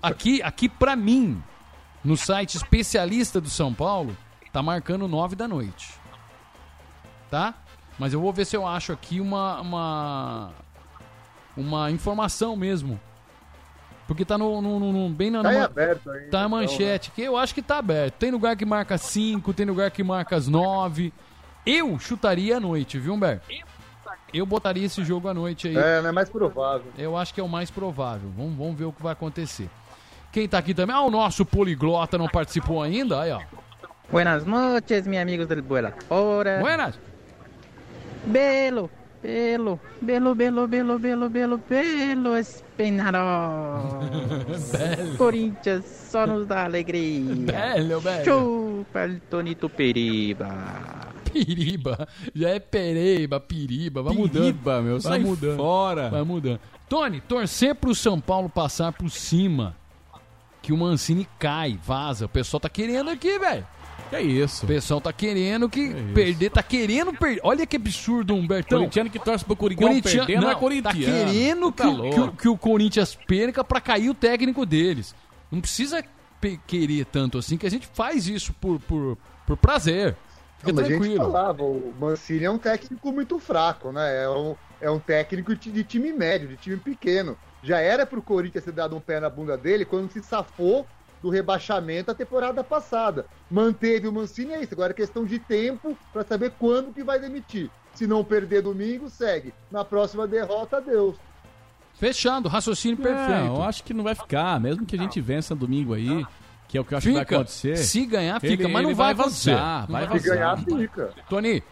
aqui, aqui pra mim, no site especialista do São Paulo, tá marcando 9 da noite. tá? Mas eu vou ver se eu acho aqui uma uma uma informação mesmo. Porque tá no, no- no- no- bem na Tá numa- aberto ainda, Tá a então, manchete, que eu acho que tá aberto. Tem lugar que marca 5, tem lugar que marca as 9. Eu chutaria à noite, viu, Humberto? Eu botaria esse jogo à noite aí. É, não é mais provável. Eu acho que é o mais provável. Vamos, vamos ver o que vai acontecer. Quem tá aqui também? Ah, o nosso poliglota não participou ainda. Aí, ó. Buenas noches, mis amigos del Vuela Fora. Buenas. Belo, belo, belo, belo, belo, belo, belo, belo, Espenarol. Belo. Corinthians só nos dá alegria. Belo, belo. Chupa Tonito Periba. Piriba. Já é Pereiba, Piriba. Vai mudando. Piriba, meu, Vai mudando. fora. Vai mudando. Tony, torcer pro São Paulo passar por cima. Que o Mancini cai, vaza. O pessoal tá querendo aqui, velho. Que é isso? O pessoal tá querendo que perder, tá querendo perder. Olha que absurdo, Humbertão. Corintiano que torce pro Coringão perdendo não, é corintiano. Tá querendo Tá que, que que o Corinthians perca pra cair o técnico deles. Não precisa querer tanto assim, que a gente faz isso por, por, por prazer. Fica Como a gente tranquilo. falava, o Mancini é um técnico muito fraco, né? É um, é um técnico de de time médio, de time pequeno. Já era pro Corinthians ter dado um pé na bunda dele quando se safou do rebaixamento a temporada passada. Manteve o Mancini, é isso. Agora é questão de tempo para saber quando que vai demitir. Se não perder domingo, segue. Na próxima derrota, adeus. Fechado, raciocínio Não, perfeito. eu acho que não vai ficar, mesmo que a gente vença domingo aí, que é o que eu acho que Fica. vai acontecer. Se ganhar, fica, ele- mas não vai, vazar, acontecer. vai vazar. Se ganhar, fica. Tony,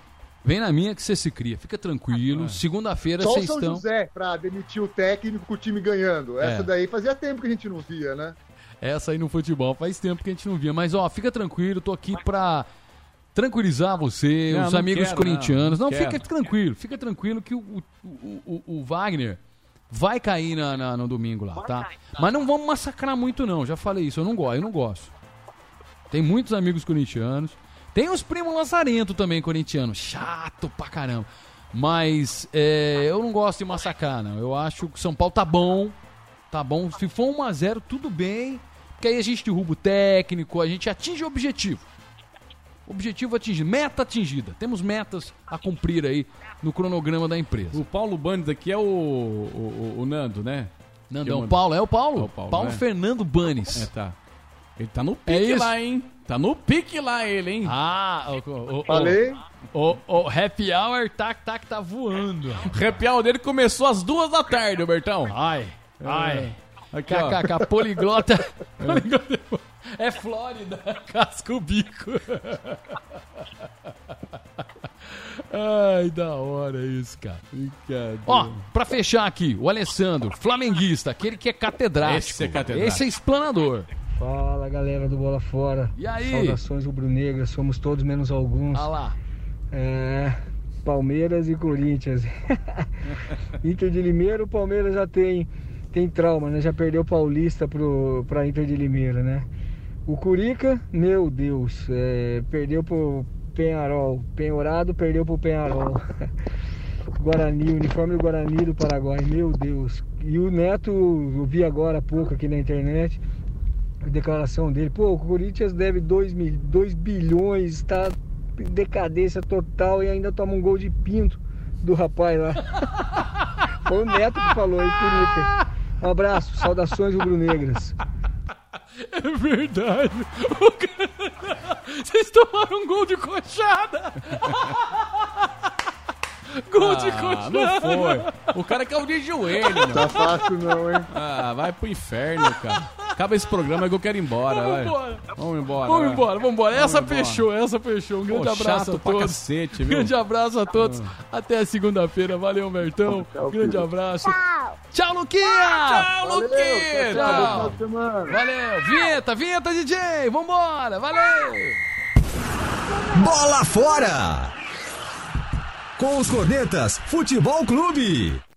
vem na minha que você se cria. Fica tranquilo. Segunda-feira Só o vocês São estão. José para demitir o técnico com o time ganhando. Essa É. daí fazia tempo que a gente não via, né? Essa aí no futebol faz tempo que a gente não via. Mas, ó, fica tranquilo, tô aqui pra tranquilizar você, Não, os não amigos quero, corintianos. não, Não, fica tranquilo, fica tranquilo que o, o, o- o Wagner vai cair na, na- no domingo lá, tá? Mas não vamos massacrar muito, não. Já falei isso, eu não gosto, eu não gosto. Tem muitos amigos corintianos. Tem os primos Lazarento também, corintianos. Chato pra caramba. Mas é, eu não gosto de massacrar, não. Eu acho que o São Paulo tá bom. Tá bom. Se for 1x0, tudo bem. Porque aí a gente derruba o técnico, a gente atinge o objetivo. Objetivo atingido, meta atingida. Temos metas a cumprir aí no cronograma da empresa. O Paulo Bandes aqui é o, o, o- o Nando, né? Nandão, Que eu- Paulo, é o Paulo. É o Paulo, Paulo né? Fernando Banes. É, tá. Ele tá no pique É lá, hein? Tá no pique lá ele, hein? Ah, o, o, o, Falei. O, o happy hour tá, tá, tá voando. O happy hour dele começou às duas da tarde, Bertão. Ai, ai. Aqui. KKK, poliglota. poliglota. É Flórida, casca o bico. Ai, da hora isso, cara. Ó, pra fechar aqui, o Alessandro, flamenguista, aquele que é catedrático. Esse é catedrático. Esse é explanador. Fala galera do Bola Fora. E aí? Saudações rubro-negras, somos todos menos alguns. Ah lá. É, Palmeiras e Corinthians. Inter de Limeira, o Palmeiras já tem, tem trauma, né? Já perdeu o Paulista pro, pra Inter de Limeira, né? O Curica, meu Deus, é, perdeu pro Penharol. Penhorado perdeu pro Penharol. Guarani, uniforme do Guarani do Paraguai, meu Deus. E o Neto, eu vi agora há pouco aqui na internet, a declaração dele, pô, o Corinthians deve 2 bilhões, está decadência total e ainda toma um gol de pinto do rapaz lá. Foi o Neto que falou aí, Curica. Um abraço, saudações rubro-negras. É verdade. Vocês tomaram um gol de coxada. Gol de Ah, coxada. não foi. O cara caiu de joelho, mano. Tá fácil não, hein? Ah, vai pro inferno, cara. Acaba esse programa que eu quero ir embora, Vamos vai. embora. Vamos embora. Vamos vai. embora, vamos embora. Essa embora. fechou, essa fechou. Um grande Pô, abraço chato a pra todos. cacete, viu? grande abraço a todos. Até a segunda-feira. Valeu, Bertão. grande abraço. Tchau, Luquinha. Tchau, Valeu, Luquinha. tchau, tchau, bom Tchau. de semana. Valeu. Vinheta, vinheta, DJ. Vambora. Valeu. Bola fora! Com os cornetas Futebol Clube.